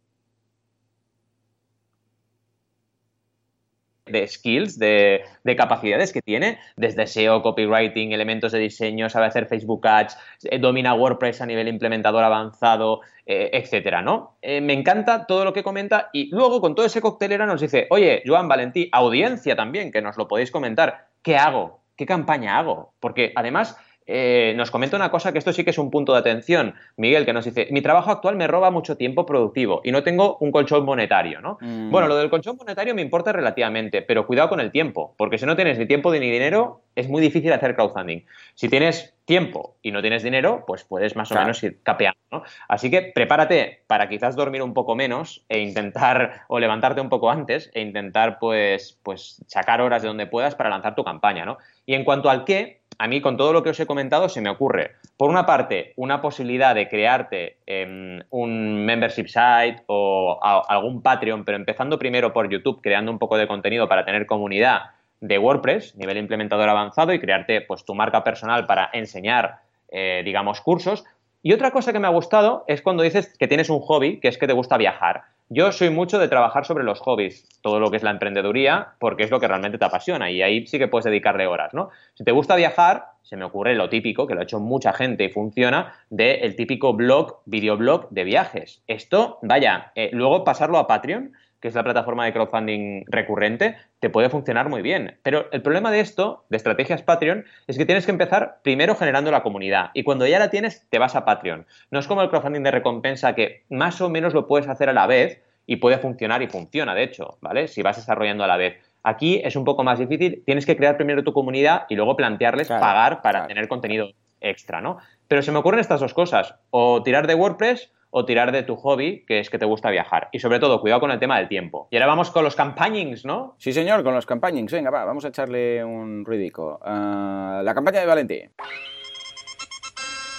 [SPEAKER 1] de skills, de, capacidades que tiene, desde SEO, copywriting, elementos de diseño, sabe hacer Facebook Ads, eh, domina WordPress a nivel implementador avanzado, eh, etcétera, ¿no? Eh, me encanta todo lo que comenta y luego con todo ese coctelera nos dice, oye, Joan Valentí, audiencia también, que nos lo podéis comentar, ¿qué hago? ¿Qué campaña hago? Porque además eh, nos comenta una cosa que esto sí que es un punto de atención. Miguel, que nos dice, mi trabajo actual me roba mucho tiempo productivo y no tengo un colchón monetario, ¿no?
[SPEAKER 2] Mm.
[SPEAKER 1] Bueno, lo del colchón monetario me importa relativamente, pero cuidado con el tiempo, porque si no tienes ni tiempo ni dinero, es muy difícil hacer crowdfunding. Si tienes tiempo y no tienes dinero, pues puedes más o
[SPEAKER 2] Claro.
[SPEAKER 1] menos ir capeando, ¿no? Así que prepárate para quizás dormir un poco menos e intentar, o levantarte un poco antes e intentar, pues, pues sacar horas de donde puedas para lanzar tu campaña, ¿no? Y en cuanto al qué, a mí con todo lo que os he comentado se me ocurre, por una parte, una posibilidad de crearte em, un membership site o algún Patreon, pero empezando primero por YouTube, creando un poco de contenido para tener comunidad de WordPress, nivel implementador avanzado, y crearte pues tu marca personal para enseñar, eh, digamos, cursos. Y otra cosa que me ha gustado es cuando dices que tienes un hobby, que es que te gusta viajar. Yo soy mucho de trabajar sobre los hobbies, todo lo que es la emprendeduría, porque es lo que realmente te apasiona y ahí sí que puedes dedicarle horas, ¿no? Si te gusta viajar, se me ocurre lo típico, que lo ha hecho mucha gente y funciona, del el típico blog, videoblog de viajes. Esto, vaya, eh, luego pasarlo a Patreon, que es la plataforma de crowdfunding recurrente, te puede funcionar muy bien. Pero el problema de esto, de estrategias Patreon, es que tienes que empezar primero generando la comunidad y cuando ya la tienes, te vas a Patreon. No es como el crowdfunding de recompensa que más o menos lo puedes hacer a la vez y puede funcionar y funciona, de hecho, ¿vale? Si vas desarrollando a la vez. Aquí es un poco más difícil, tienes que crear primero tu comunidad y luego plantearles
[SPEAKER 2] Claro,
[SPEAKER 1] pagar para
[SPEAKER 2] claro.
[SPEAKER 1] tener contenido extra, ¿no? Pero se me ocurren estas dos cosas, o tirar de WordPress o tirar de tu hobby, que es que te gusta viajar. Y sobre todo, cuidado con el tema del tiempo. Y ahora vamos con los campañings, ¿no?
[SPEAKER 2] Sí, señor, con los campañings. Venga, va, vamos a echarle un ruidico. Ah, la campaña de Valentí.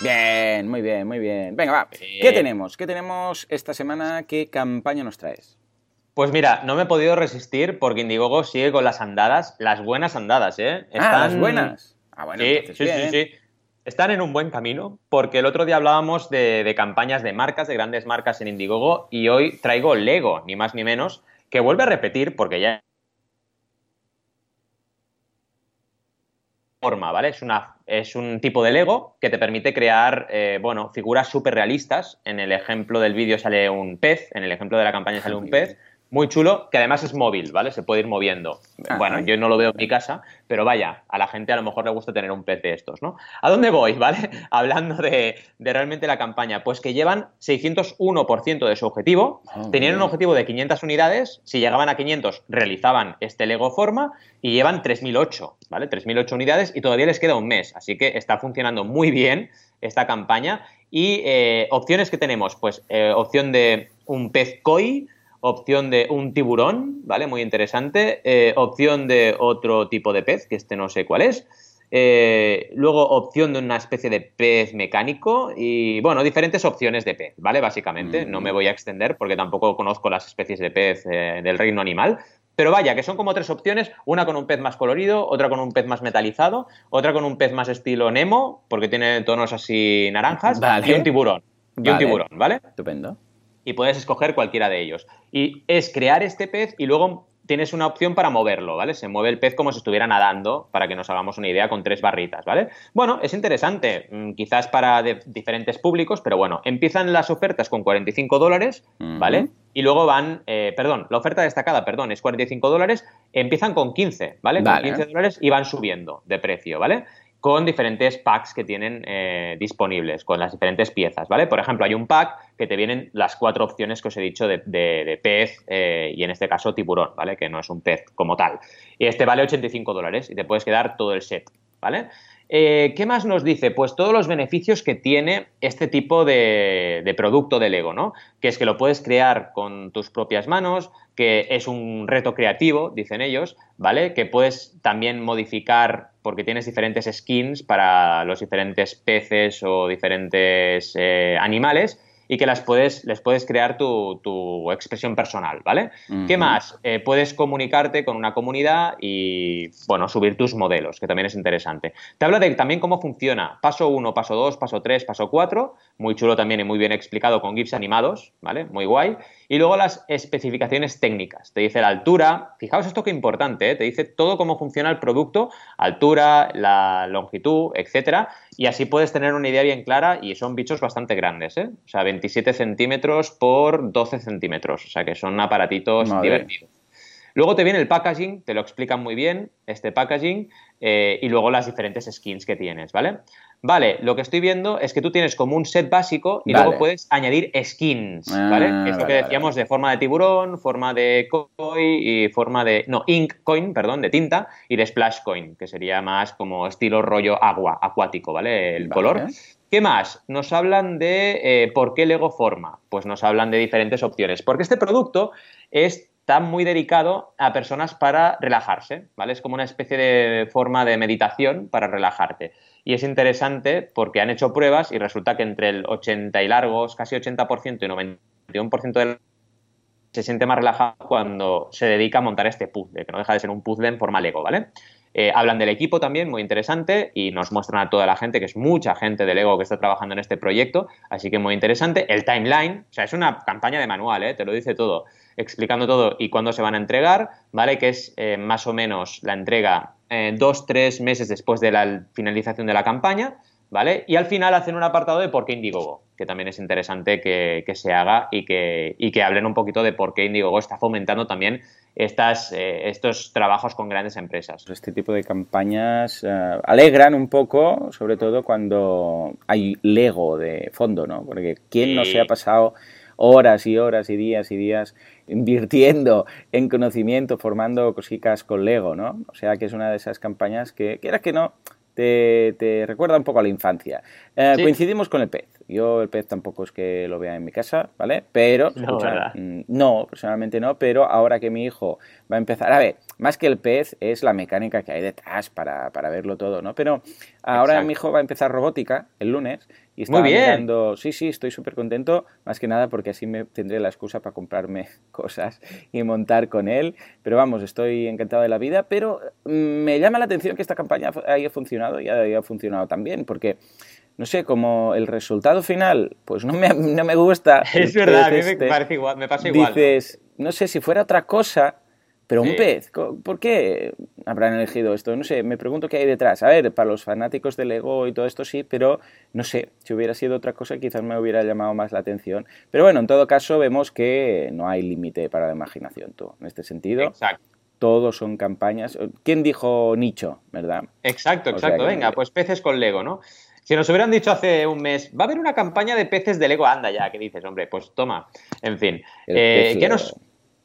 [SPEAKER 2] Bien, muy bien, muy bien. Venga, va.
[SPEAKER 1] Bien.
[SPEAKER 2] ¿Qué tenemos? ¿Qué tenemos esta semana? ¿Qué campaña nos traes?
[SPEAKER 1] Pues mira, no me he podido resistir porque Indiegogo sigue con las andadas, las buenas andadas, ¿eh?
[SPEAKER 2] Ah, las buenas. Ah, bueno,
[SPEAKER 1] sí, sí,
[SPEAKER 2] bien.
[SPEAKER 1] sí, sí. Están en un buen camino porque el otro día hablábamos de, de campañas de marcas, de grandes marcas en Indiegogo y hoy traigo Lego, ni más ni menos, que vuelve a repetir porque ya forma, ¿vale? Es, una, es un tipo de Lego que te permite crear, eh, bueno, figuras súper realistas. En el ejemplo del vídeo sale un pez, en el ejemplo de la campaña sale un pez. Muy chulo, que además es móvil, ¿vale? Se puede ir moviendo.
[SPEAKER 2] Ah,
[SPEAKER 1] bueno, yo no lo veo en mi casa, pero vaya, a la gente a lo mejor le gusta tener un pez de estos, ¿no? ¿A dónde voy, [LAUGHS] vale? Hablando de, de realmente la campaña, pues que llevan 601% de su objetivo, tenían un objetivo de 500 unidades, si llegaban a 500 realizaban este Lego forma y llevan 3008, ¿vale? 3008 unidades y todavía les queda un mes, así que está funcionando muy bien esta campaña y eh, opciones que tenemos, pues eh, opción de un pez koi, opción de un tiburón, ¿vale? Muy interesante. Eh, opción de otro tipo de pez, que este no sé cuál es. Eh, luego opción de una especie de pez mecánico y, bueno, diferentes opciones de pez, ¿vale? Básicamente.
[SPEAKER 2] Mm.
[SPEAKER 1] No me voy a extender porque tampoco conozco las especies de pez eh, del reino animal. Pero vaya, que son como tres opciones, una con un pez más colorido, otra con un pez más metalizado, otra con un pez más estilo Nemo, porque tiene tonos así naranjas,
[SPEAKER 2] Vale.
[SPEAKER 1] y un tiburón. Y un tiburón, ¿vale?
[SPEAKER 2] Estupendo.
[SPEAKER 1] Y puedes escoger cualquiera de ellos. Y es crear este pez y luego tienes una opción para moverlo, ¿vale? Se mueve el pez como si estuviera nadando, para que nos hagamos una idea, con tres barritas, ¿vale? Bueno, es interesante, mm, quizás para de- diferentes públicos, pero bueno, empiezan las ofertas con 45 dólares, ¿vale? Y luego van, eh, perdón, la oferta destacada, perdón, es 45 dólares, empiezan con 15, ¿vale?
[SPEAKER 2] Vale.
[SPEAKER 1] Con 15 dólares y van subiendo de precio, ¿vale? Con diferentes packs que tienen eh, disponibles, con las diferentes piezas, ¿vale? Por ejemplo, hay un pack que te vienen las cuatro opciones que os he dicho de, pez eh, y en este caso tiburón, ¿vale? Que no es un pez como tal. Y este vale 85 dólares y te puedes quedar todo el set, ¿vale? Eh, ¿Qué más nos dice? Pues todos los beneficios que tiene este tipo de, de producto de Lego, ¿no? Que es que lo puedes crear con tus propias manos, que es un reto creativo, dicen ellos, ¿vale? Que puedes también modificar, porque tienes diferentes skins para los diferentes peces o diferentes eh, animales, y que las puedes, les puedes crear tu, tu expresión personal, ¿vale? ¿Qué más? Eh, puedes comunicarte con una comunidad y, bueno, subir tus modelos, que también es interesante. Te habla de también cómo funciona. Paso 1, paso 2, paso 3, paso 4. Muy chulo también y muy bien explicado con GIFs animados, ¿vale? Muy guay. Y luego las especificaciones técnicas. Te dice la altura. Fijaos esto que importante, ¿eh? Te dice todo cómo funciona el producto, altura, la longitud, etcétera. Y así puedes tener una idea bien clara y son bichos bastante grandes, ¿eh? O sea, 27 centímetros por 12 centímetros. O sea, que son aparatitos
[SPEAKER 2] Madre.
[SPEAKER 1] divertidos. Luego te viene el packaging, te lo explican muy bien, este packaging, eh, y luego las diferentes skins que tienes, ¿vale? Vale, lo que estoy viendo es que tú tienes como un set básico y luego puedes añadir skins, ¿vale? Ah, es lo que decíamos de forma de tiburón, forma de koi y forma de. No, ink coin, perdón, de tinta y de splash coin, que sería más como estilo rollo agua, acuático, ¿vale? El color. ¿Qué más? Nos hablan de eh, por qué Lego forma. Pues nos hablan de diferentes opciones. Porque este producto está muy dedicado a personas para relajarse, ¿vale? Es como una especie de forma de meditación para relajarte. Y es interesante porque han hecho pruebas y resulta que entre el 80 y largos, casi 80% y 91% del se siente más relajado cuando se dedica a montar este puzzle, que no deja de ser un puzzle en forma Lego, ¿vale? Eh, hablan del equipo también, muy interesante, y nos muestran a toda la gente, que es mucha gente de Lego que está trabajando en este proyecto, así que muy interesante. El timeline, o sea, es una campaña de manual, ¿eh? te lo dice todo, explicando todo y cuándo se van a entregar, ¿vale? Que es eh, más o menos la entrega eh, dos, tres meses después de la finalización de la campaña, ¿vale? Y al final hacen un apartado de por qué Indiegogo, que también es interesante que, se haga y que, y que, hablen un poquito de por qué Indiegogo está fomentando también estas, eh, estos trabajos con grandes empresas.
[SPEAKER 2] Este tipo de campañas eh, alegran un poco, sobre todo cuando hay Lego de fondo, ¿no? Porque ¿quién no se ha pasado horas y horas y días y días invirtiendo en conocimiento, formando cositas con Lego, ¿no? O sea que es una de esas campañas que, quieras que no, te, recuerda un poco a la infancia. Eh, coincidimos con el pez. Yo el pez tampoco es que lo vea en mi casa, ¿vale? Pero, [LAUGHS] mm, no, personalmente no, pero ahora que mi hijo va a empezar, a ver, más que el pez es la mecánica que hay detrás para, para verlo todo, ¿no? Pero ahora mi hijo va a empezar robótica el lunes y está mirando, sí, sí, estoy súper contento, más que nada porque así me tendré la excusa para comprarme [LAUGHS] cosas y montar con él, pero vamos, estoy encantado de la vida, pero mm, me llama la atención que esta campaña haya funcionado y haya funcionado también, porque no sé, como el resultado final, pues no me, no me gusta. [LAUGHS]
[SPEAKER 1] Es verdad, a mí me este, parece igual, me pasa igual.
[SPEAKER 2] Dices, ¿no? sé, si fuera otra cosa, pero un pez, ¿por qué habrán elegido esto? No sé, me pregunto qué hay detrás. A ver, para los fanáticos del Lego y todo esto sí, pero no sé, si hubiera sido otra cosa quizás me hubiera llamado más la atención. Pero bueno, en todo caso vemos que no hay límite para la imaginación, tú, en este sentido.
[SPEAKER 1] Exacto.
[SPEAKER 2] Todos son campañas. ¿Quién dijo nicho, verdad?
[SPEAKER 1] Exacto, exacto. Venga, pues peces con Lego, ¿no? Si nos hubieran dicho hace un mes, va a haber una campaña de peces de Lego, anda ya, ¿qué dices, hombre? Pues toma. En fin. Eh, ¿Qué nos,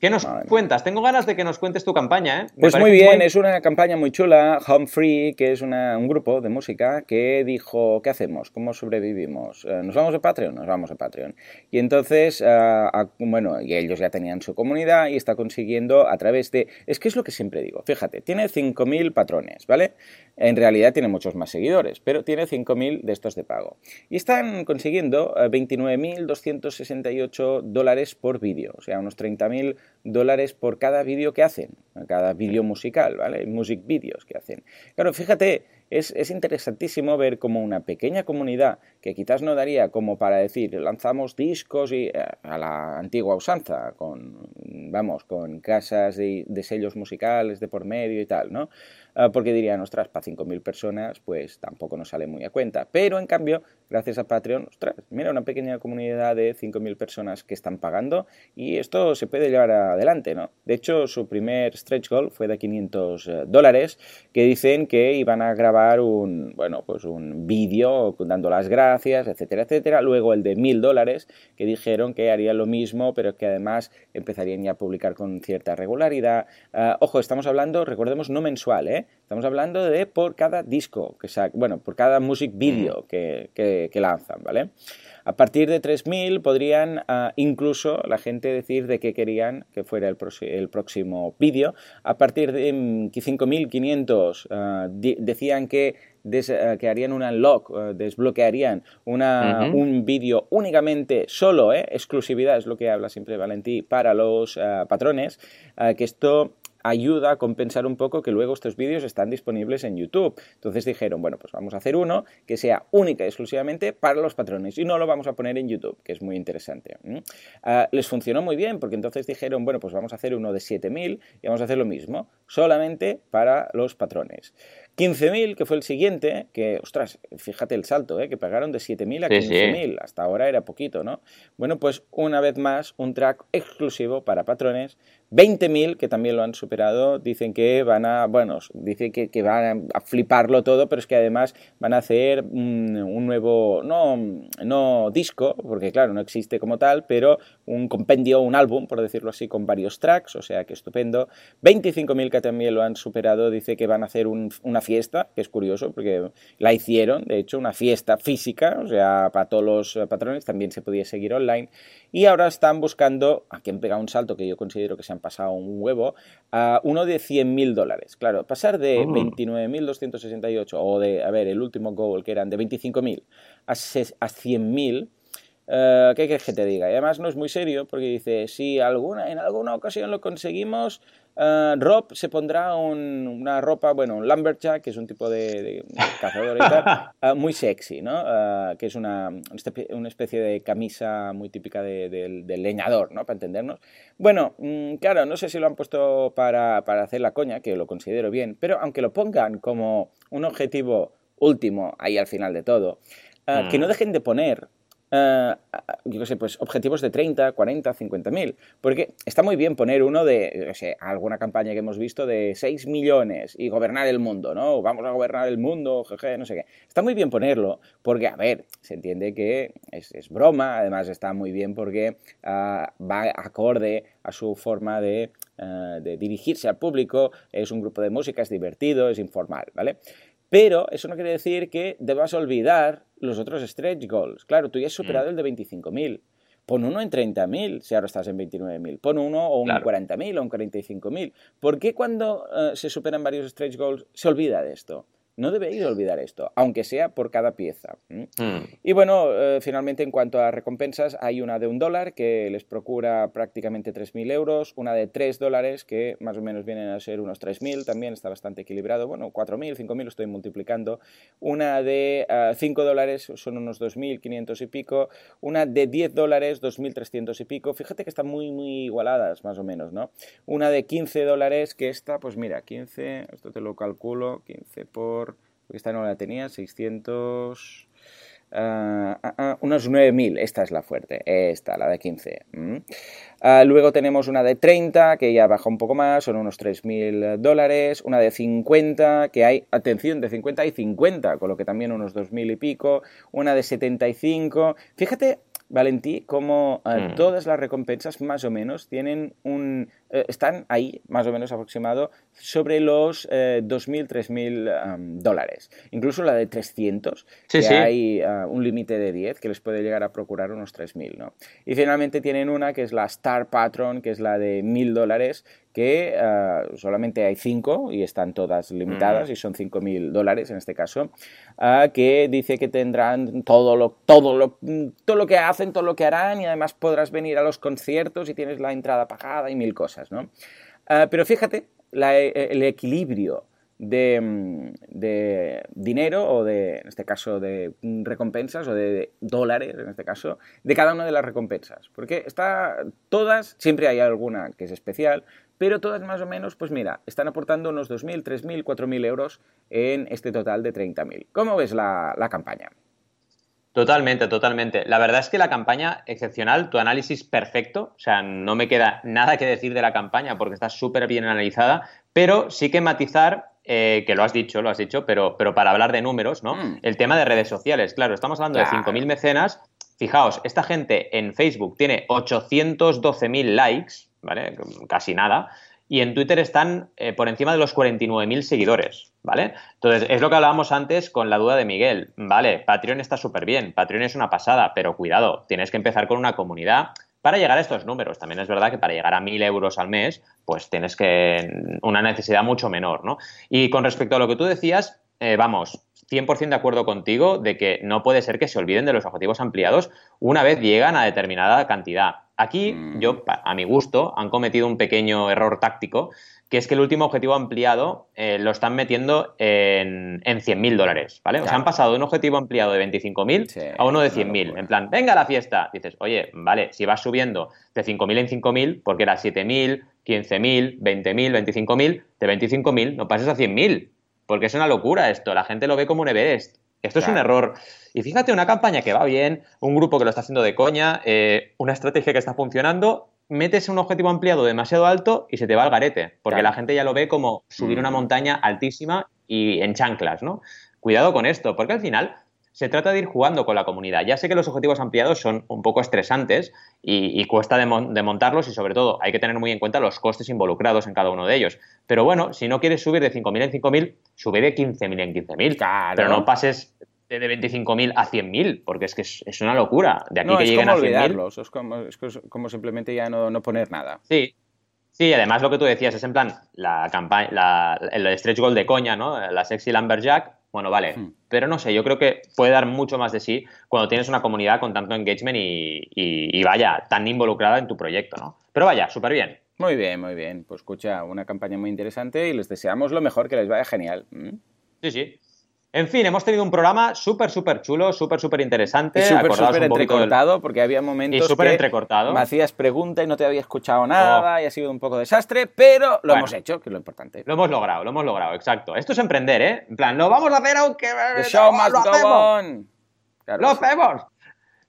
[SPEAKER 1] ¿Qué nos cuentas? Tengo ganas de que nos cuentes tu campaña, ¿eh?
[SPEAKER 2] pues muy bien, es una campaña muy chula. Home Free, que es un grupo de música que dijo, ¿qué hacemos? ¿Cómo sobrevivimos? Eh, ¿Nos vamos a Patreon? Nos vamos a Patreon. Y entonces, eh, bueno, y ellos ya tenían su comunidad y está consiguiendo a través de... Es que es lo que siempre digo, fíjate, tiene 5.000 patrones, ¿vale? En realidad tiene muchos más seguidores, pero tiene 5.000 de estos de pago. Y están consiguiendo 29.268 dólares por vídeo, o sea, unos 30.000 dólares por cada vídeo que hacen, cada vídeo musical, ¿vale? Music videos que hacen. Claro, fíjate, es, interesantísimo ver como una pequeña comunidad que quizás no daría como para decir lanzamos discos y, eh, a la antigua usanza, con, vamos, con casas de, de sellos musicales de por medio y tal, ¿no? Ah, porque dirían, ostras, para 5.000 personas, pues tampoco nos sale muy a cuenta. Pero en cambio, gracias a Patreon, ostras, mira, una pequeña comunidad de 5.000 personas que están pagando y esto se puede llevar adelante, ¿no? De hecho, su primer stretch goal fue de 500 eh, dólares, que dicen que iban a grabar un, bueno, pues un vídeo dando las gracias, etcétera, etcétera. Luego el de 1.000 dólares, que dijeron que harían lo mismo, pero que además empezarían ya a publicar con cierta regularidad. Ah, ojo, estamos hablando, recordemos, no mensual, ¿eh? Estamos hablando de por cada disco, que bueno, por cada music video mm. que, lanzan, ¿vale? A partir de 3.000 podrían ah, incluso la gente decir de qué querían que fuera el, próximo vídeo. A partir de 5.500 mm, ah, decían que, ah, que harían un unlock, desbloquearían una, un vídeo únicamente solo, ¿eh? exclusividad, es lo que habla siempre Valentí, para los patrones, que esto ayuda a compensar un poco que luego estos vídeos están disponibles en YouTube. Entonces dijeron, bueno, pues vamos a hacer uno que sea única y exclusivamente para los patrones y no lo vamos a poner en YouTube, que es muy interesante. Ah, les funcionó muy bien porque entonces dijeron, bueno, pues vamos a hacer uno de 7000 y vamos a hacer lo mismo, solamente para los patrones. 15.000, que fue el siguiente, que, ostras, fíjate el salto, ¿eh? que pagaron de 7.000 a 15.000, hasta ahora era poquito, ¿no? Bueno, pues una vez más, un track exclusivo para patrones 20.000 que también lo han superado, dicen que van a, bueno, dicen que, van a fliparlo todo, pero es que además van a hacer un, nuevo, no, no disco, porque claro, no existe como tal, pero un compendio, un álbum, por decirlo así, con varios tracks, o sea que estupendo. 25.000 que también lo han superado, dice que van a hacer una fiesta, que es curioso, porque la hicieron, de hecho, una fiesta física, o sea, para todos los patrones, también se podía seguir online, y ahora están buscando, aquí han pegado un salto que yo considero que se han pasado un huevo, a uno de 100.000 dólares. Claro, pasar de 29.268 o de, a ver, el último goal que eran de 25.000 a, a 100.000 eh, ¿Qué quieres que te diga? Y además no es muy serio porque dice, si alguna, en alguna ocasión lo conseguimos, uh, Rob se pondrá una ropa, bueno, un lumberjack, que es un tipo de, cazador y tal, uh, [LAUGHS] muy sexy, ¿no? que es una, una especie de camisa muy típica del de, leñador, ¿no? Para entendernos. Bueno, mm, claro, no sé si lo han puesto para, para hacer la coña, que lo considero bien, pero aunque lo pongan como un objetivo último ahí al final de todo, que no mm. dejen de poner uh, yo sé, pues objetivos de 30, 40, 50 mil. Porque está muy bien poner uno de, alguna campaña que hemos visto de 6 millones y gobernar el mundo, ¿no? Vamos a gobernar el mundo, jeje, no sé qué. Está muy bien ponerlo porque, a ver, se entiende que es, broma, además está muy bien porque uh, va acorde a su forma de, uh, de dirigirse al público, es un grupo de música, es divertido, es informal, ¿vale? Pero eso no quiere decir que debas olvidar los otros stretch goals. Claro, tú ya has superado mm. el de 25.000. Pon uno en 30.000 si ahora estás en 29.000. Pon uno o un 40.000 o un 45.000. ¿Por qué cuando eh, se superan varios stretch goals se olvida de esto? No debería olvidar esto, aunque sea por cada pieza. Mm. Y bueno, eh, finalmente en cuanto a recompensas, hay una de un dólar que les procura prácticamente 3.000 euros, una de 3 dólares que más o menos vienen a ser unos 3.000, también está bastante equilibrado, bueno, 4.000, 5.000 lo estoy multiplicando, una de 5 eh, dólares son unos 2.500 y pico, una de 10 dólares 2.300 y pico, fíjate que están muy, muy igualadas más o menos, ¿no? Una de 15 dólares que esta, pues mira, 15, esto te lo calculo, 15 por porque esta no la tenía, 600... Uh, uh, unos 9.000, esta es la fuerte, esta, la de 15. Mm. Uh, luego tenemos una de 30, que ya baja un poco más, son unos 3.000 dólares. Una de 50, que hay, atención, de 50 y 50, con lo que también unos 2.000 y pico. Una de 75. Fíjate, Valentí, como mm. todas las recompensas más o menos tienen un eh, están ahí, más o menos aproximado, sobre los 2.000, eh, 3.000 dólares. Incluso la de 300, que hay ah, un límite de 10 que les puede llegar a procurar unos 3.000. ¿no? Y finalmente tienen una que es la Star Patron, que es la de 1.000 dólares, que ah, solamente hay 5 y están todas limitadas y son 5.000 dólares en este caso, ah, que dice que tendrán todo lo, todo, lo, todo lo que hacen, todo lo que harán y además podrás venir a los conciertos y tienes la entrada pagada y mil cosas. Ah, pero fíjate, eh, el equilibrio mm, de, dinero o de, en este caso, de recompensas o de dólares, en este caso, de cada una de las recompensas. Porque está, todas, siempre hay alguna que es especial, pero todas más o menos, pues mira, están aportando unos 2.000, 3.000, 4.000 euros en este total de 30.000. ¿Cómo ves la campaña?
[SPEAKER 1] Totalmente, totalmente. La verdad es que la campaña excepcional, tu análisis perfecto, o sea, no me queda nada que decir de la campaña porque está súper bien analizada, pero sí que matizar, eh, que lo has dicho, lo has dicho, pero, pero para hablar de números, ¿no? Mm. El tema de redes sociales, claro, estamos hablando de 5.000 mecenas. Fijaos, esta gente en Facebook tiene 812.000 likes, ¿vale? Casi nada y en Twitter están eh, por encima de los 49.000 seguidores, ¿vale? Entonces, es lo que hablábamos antes con la duda de Miguel. Vale, Patreon está súper bien, Patreon es una pasada, pero cuidado, tienes que empezar con una comunidad para llegar a estos números. También es verdad que para llegar a 1.000 euros al mes, pues tienes que una necesidad mucho menor, ¿no? Y con respecto a lo que tú decías, eh, vamos, 100% de acuerdo contigo de que no puede ser que se olviden de los objetivos ampliados una vez llegan a determinada cantidad. Aquí, mm. yo, a mi gusto, han cometido un pequeño error táctico, que es que el último objetivo ampliado eh, lo están metiendo en, en 100.000 dólares, ¿vale? O sea, han pasado de un objetivo ampliado de 25.000 a uno de 100.000. En plan, venga a la fiesta. Dices, oye, vale, si vas subiendo de 5.000 en 5.000, porque era 7.000, 15.000, 20.000, 25.000, de 25.000 no pases a 100.000, porque es una locura esto. La gente lo ve como un Everest. Esto es un error. Y fíjate, una campaña que va bien, un grupo que lo está haciendo de coña, eh, una estrategia que está funcionando, metes un objetivo ampliado demasiado alto y se te va al garete, porque
[SPEAKER 2] Claro.
[SPEAKER 1] la gente ya lo ve como subir una
[SPEAKER 2] Mm.
[SPEAKER 1] montaña altísima y en chanclas, ¿no? Cuidado con esto, porque al final se trata de ir jugando con la comunidad. Ya sé que los objetivos ampliados son un poco estresantes y, y cuesta de, mon- de montarlos y sobre todo hay que tener muy en cuenta los costes involucrados en cada uno de ellos. Pero bueno, si no quieres subir de 5.000 en 5.000, sube de 15.000 en 15.000.
[SPEAKER 2] Claro.
[SPEAKER 1] Pero no pases de de 25.000 a 100.000, porque es que es, es una locura. De aquí
[SPEAKER 2] No,
[SPEAKER 1] que
[SPEAKER 2] es
[SPEAKER 1] lleguen
[SPEAKER 2] como
[SPEAKER 1] a 100.000.
[SPEAKER 2] olvidarlos, es como, es como simplemente ya no, no poner nada.
[SPEAKER 1] Sí. Sí, además lo que tú decías es en plan la campaña, la- el stretch goal de coña, ¿no? La sexy lumberjack. Bueno, vale,
[SPEAKER 2] Hmm.
[SPEAKER 1] pero no sé, yo creo que puede dar mucho más de sí cuando tienes una comunidad con tanto engagement y, y- y vaya, tan involucrada en tu proyecto, ¿no? Pero vaya, súper bien.
[SPEAKER 2] Muy bien, muy bien. Pues escucha, una campaña muy interesante y les deseamos lo mejor, que les vaya genial. ¿Mm?
[SPEAKER 1] Sí, sí. En fin, hemos tenido un programa súper, súper chulo, súper, súper interesante.
[SPEAKER 2] Súper, súper
[SPEAKER 1] del-
[SPEAKER 2] entrecortado, porque había momentos
[SPEAKER 1] Y súper
[SPEAKER 2] que
[SPEAKER 1] entrecortado.
[SPEAKER 2] me hacías pregunta y no te había escuchado nada y ha sido un poco desastre, pero lo
[SPEAKER 1] Bueno.
[SPEAKER 2] hemos hecho, que es lo importante.
[SPEAKER 1] Lo hemos logrado, lo hemos logrado, exacto. Esto es emprender, ¿eh? En plan, lo vamos a hacer aunque...
[SPEAKER 2] The show must
[SPEAKER 1] lo
[SPEAKER 2] go
[SPEAKER 1] hacemos.
[SPEAKER 2] on. Claro
[SPEAKER 1] ¡Lo hacemos!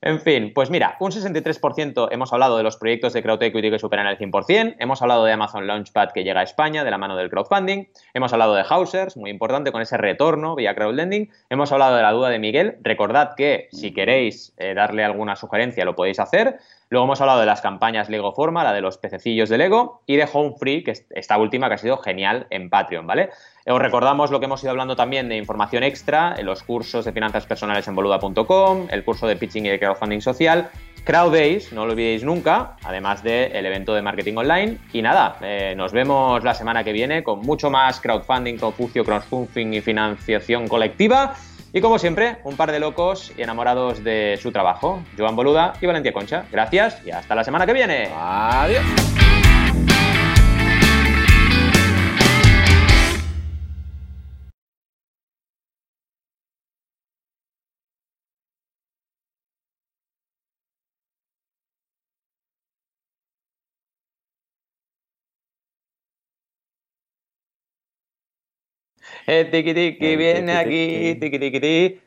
[SPEAKER 1] En fin, pues mira, un 63% hemos hablado de los proyectos de crowd equity que superan el 100%, hemos hablado de Amazon Launchpad que llega a España de la mano del crowdfunding, hemos hablado de Hausers, muy importante, con ese retorno vía crowdlending, hemos hablado de la duda de Miguel, recordad que si queréis eh, darle alguna sugerencia lo podéis hacer, luego hemos hablado de las campañas Lego Forma, la de los pececillos de Lego, y de Home Free, que es esta última que ha sido genial en Patreon, ¿vale? Os recordamos lo que hemos ido hablando también de información extra en los cursos de finanzas personales en boluda.com, el curso de pitching y de crowdfunding social, Crowd Days, no lo olvidéis nunca, además del evento de marketing online. Y nada, eh, nos vemos la semana que viene con mucho más crowdfunding, confucio, crowdfunding y financiación colectiva. Y como siempre, un par de locos y enamorados de su trabajo, Joan Boluda y Valentía Concha. Gracias y hasta la semana que viene.
[SPEAKER 2] Adiós.
[SPEAKER 1] Eh, tiqui tiqui,
[SPEAKER 2] El
[SPEAKER 1] viene aquí,
[SPEAKER 2] tiqui.
[SPEAKER 1] tiqui tiqui ti.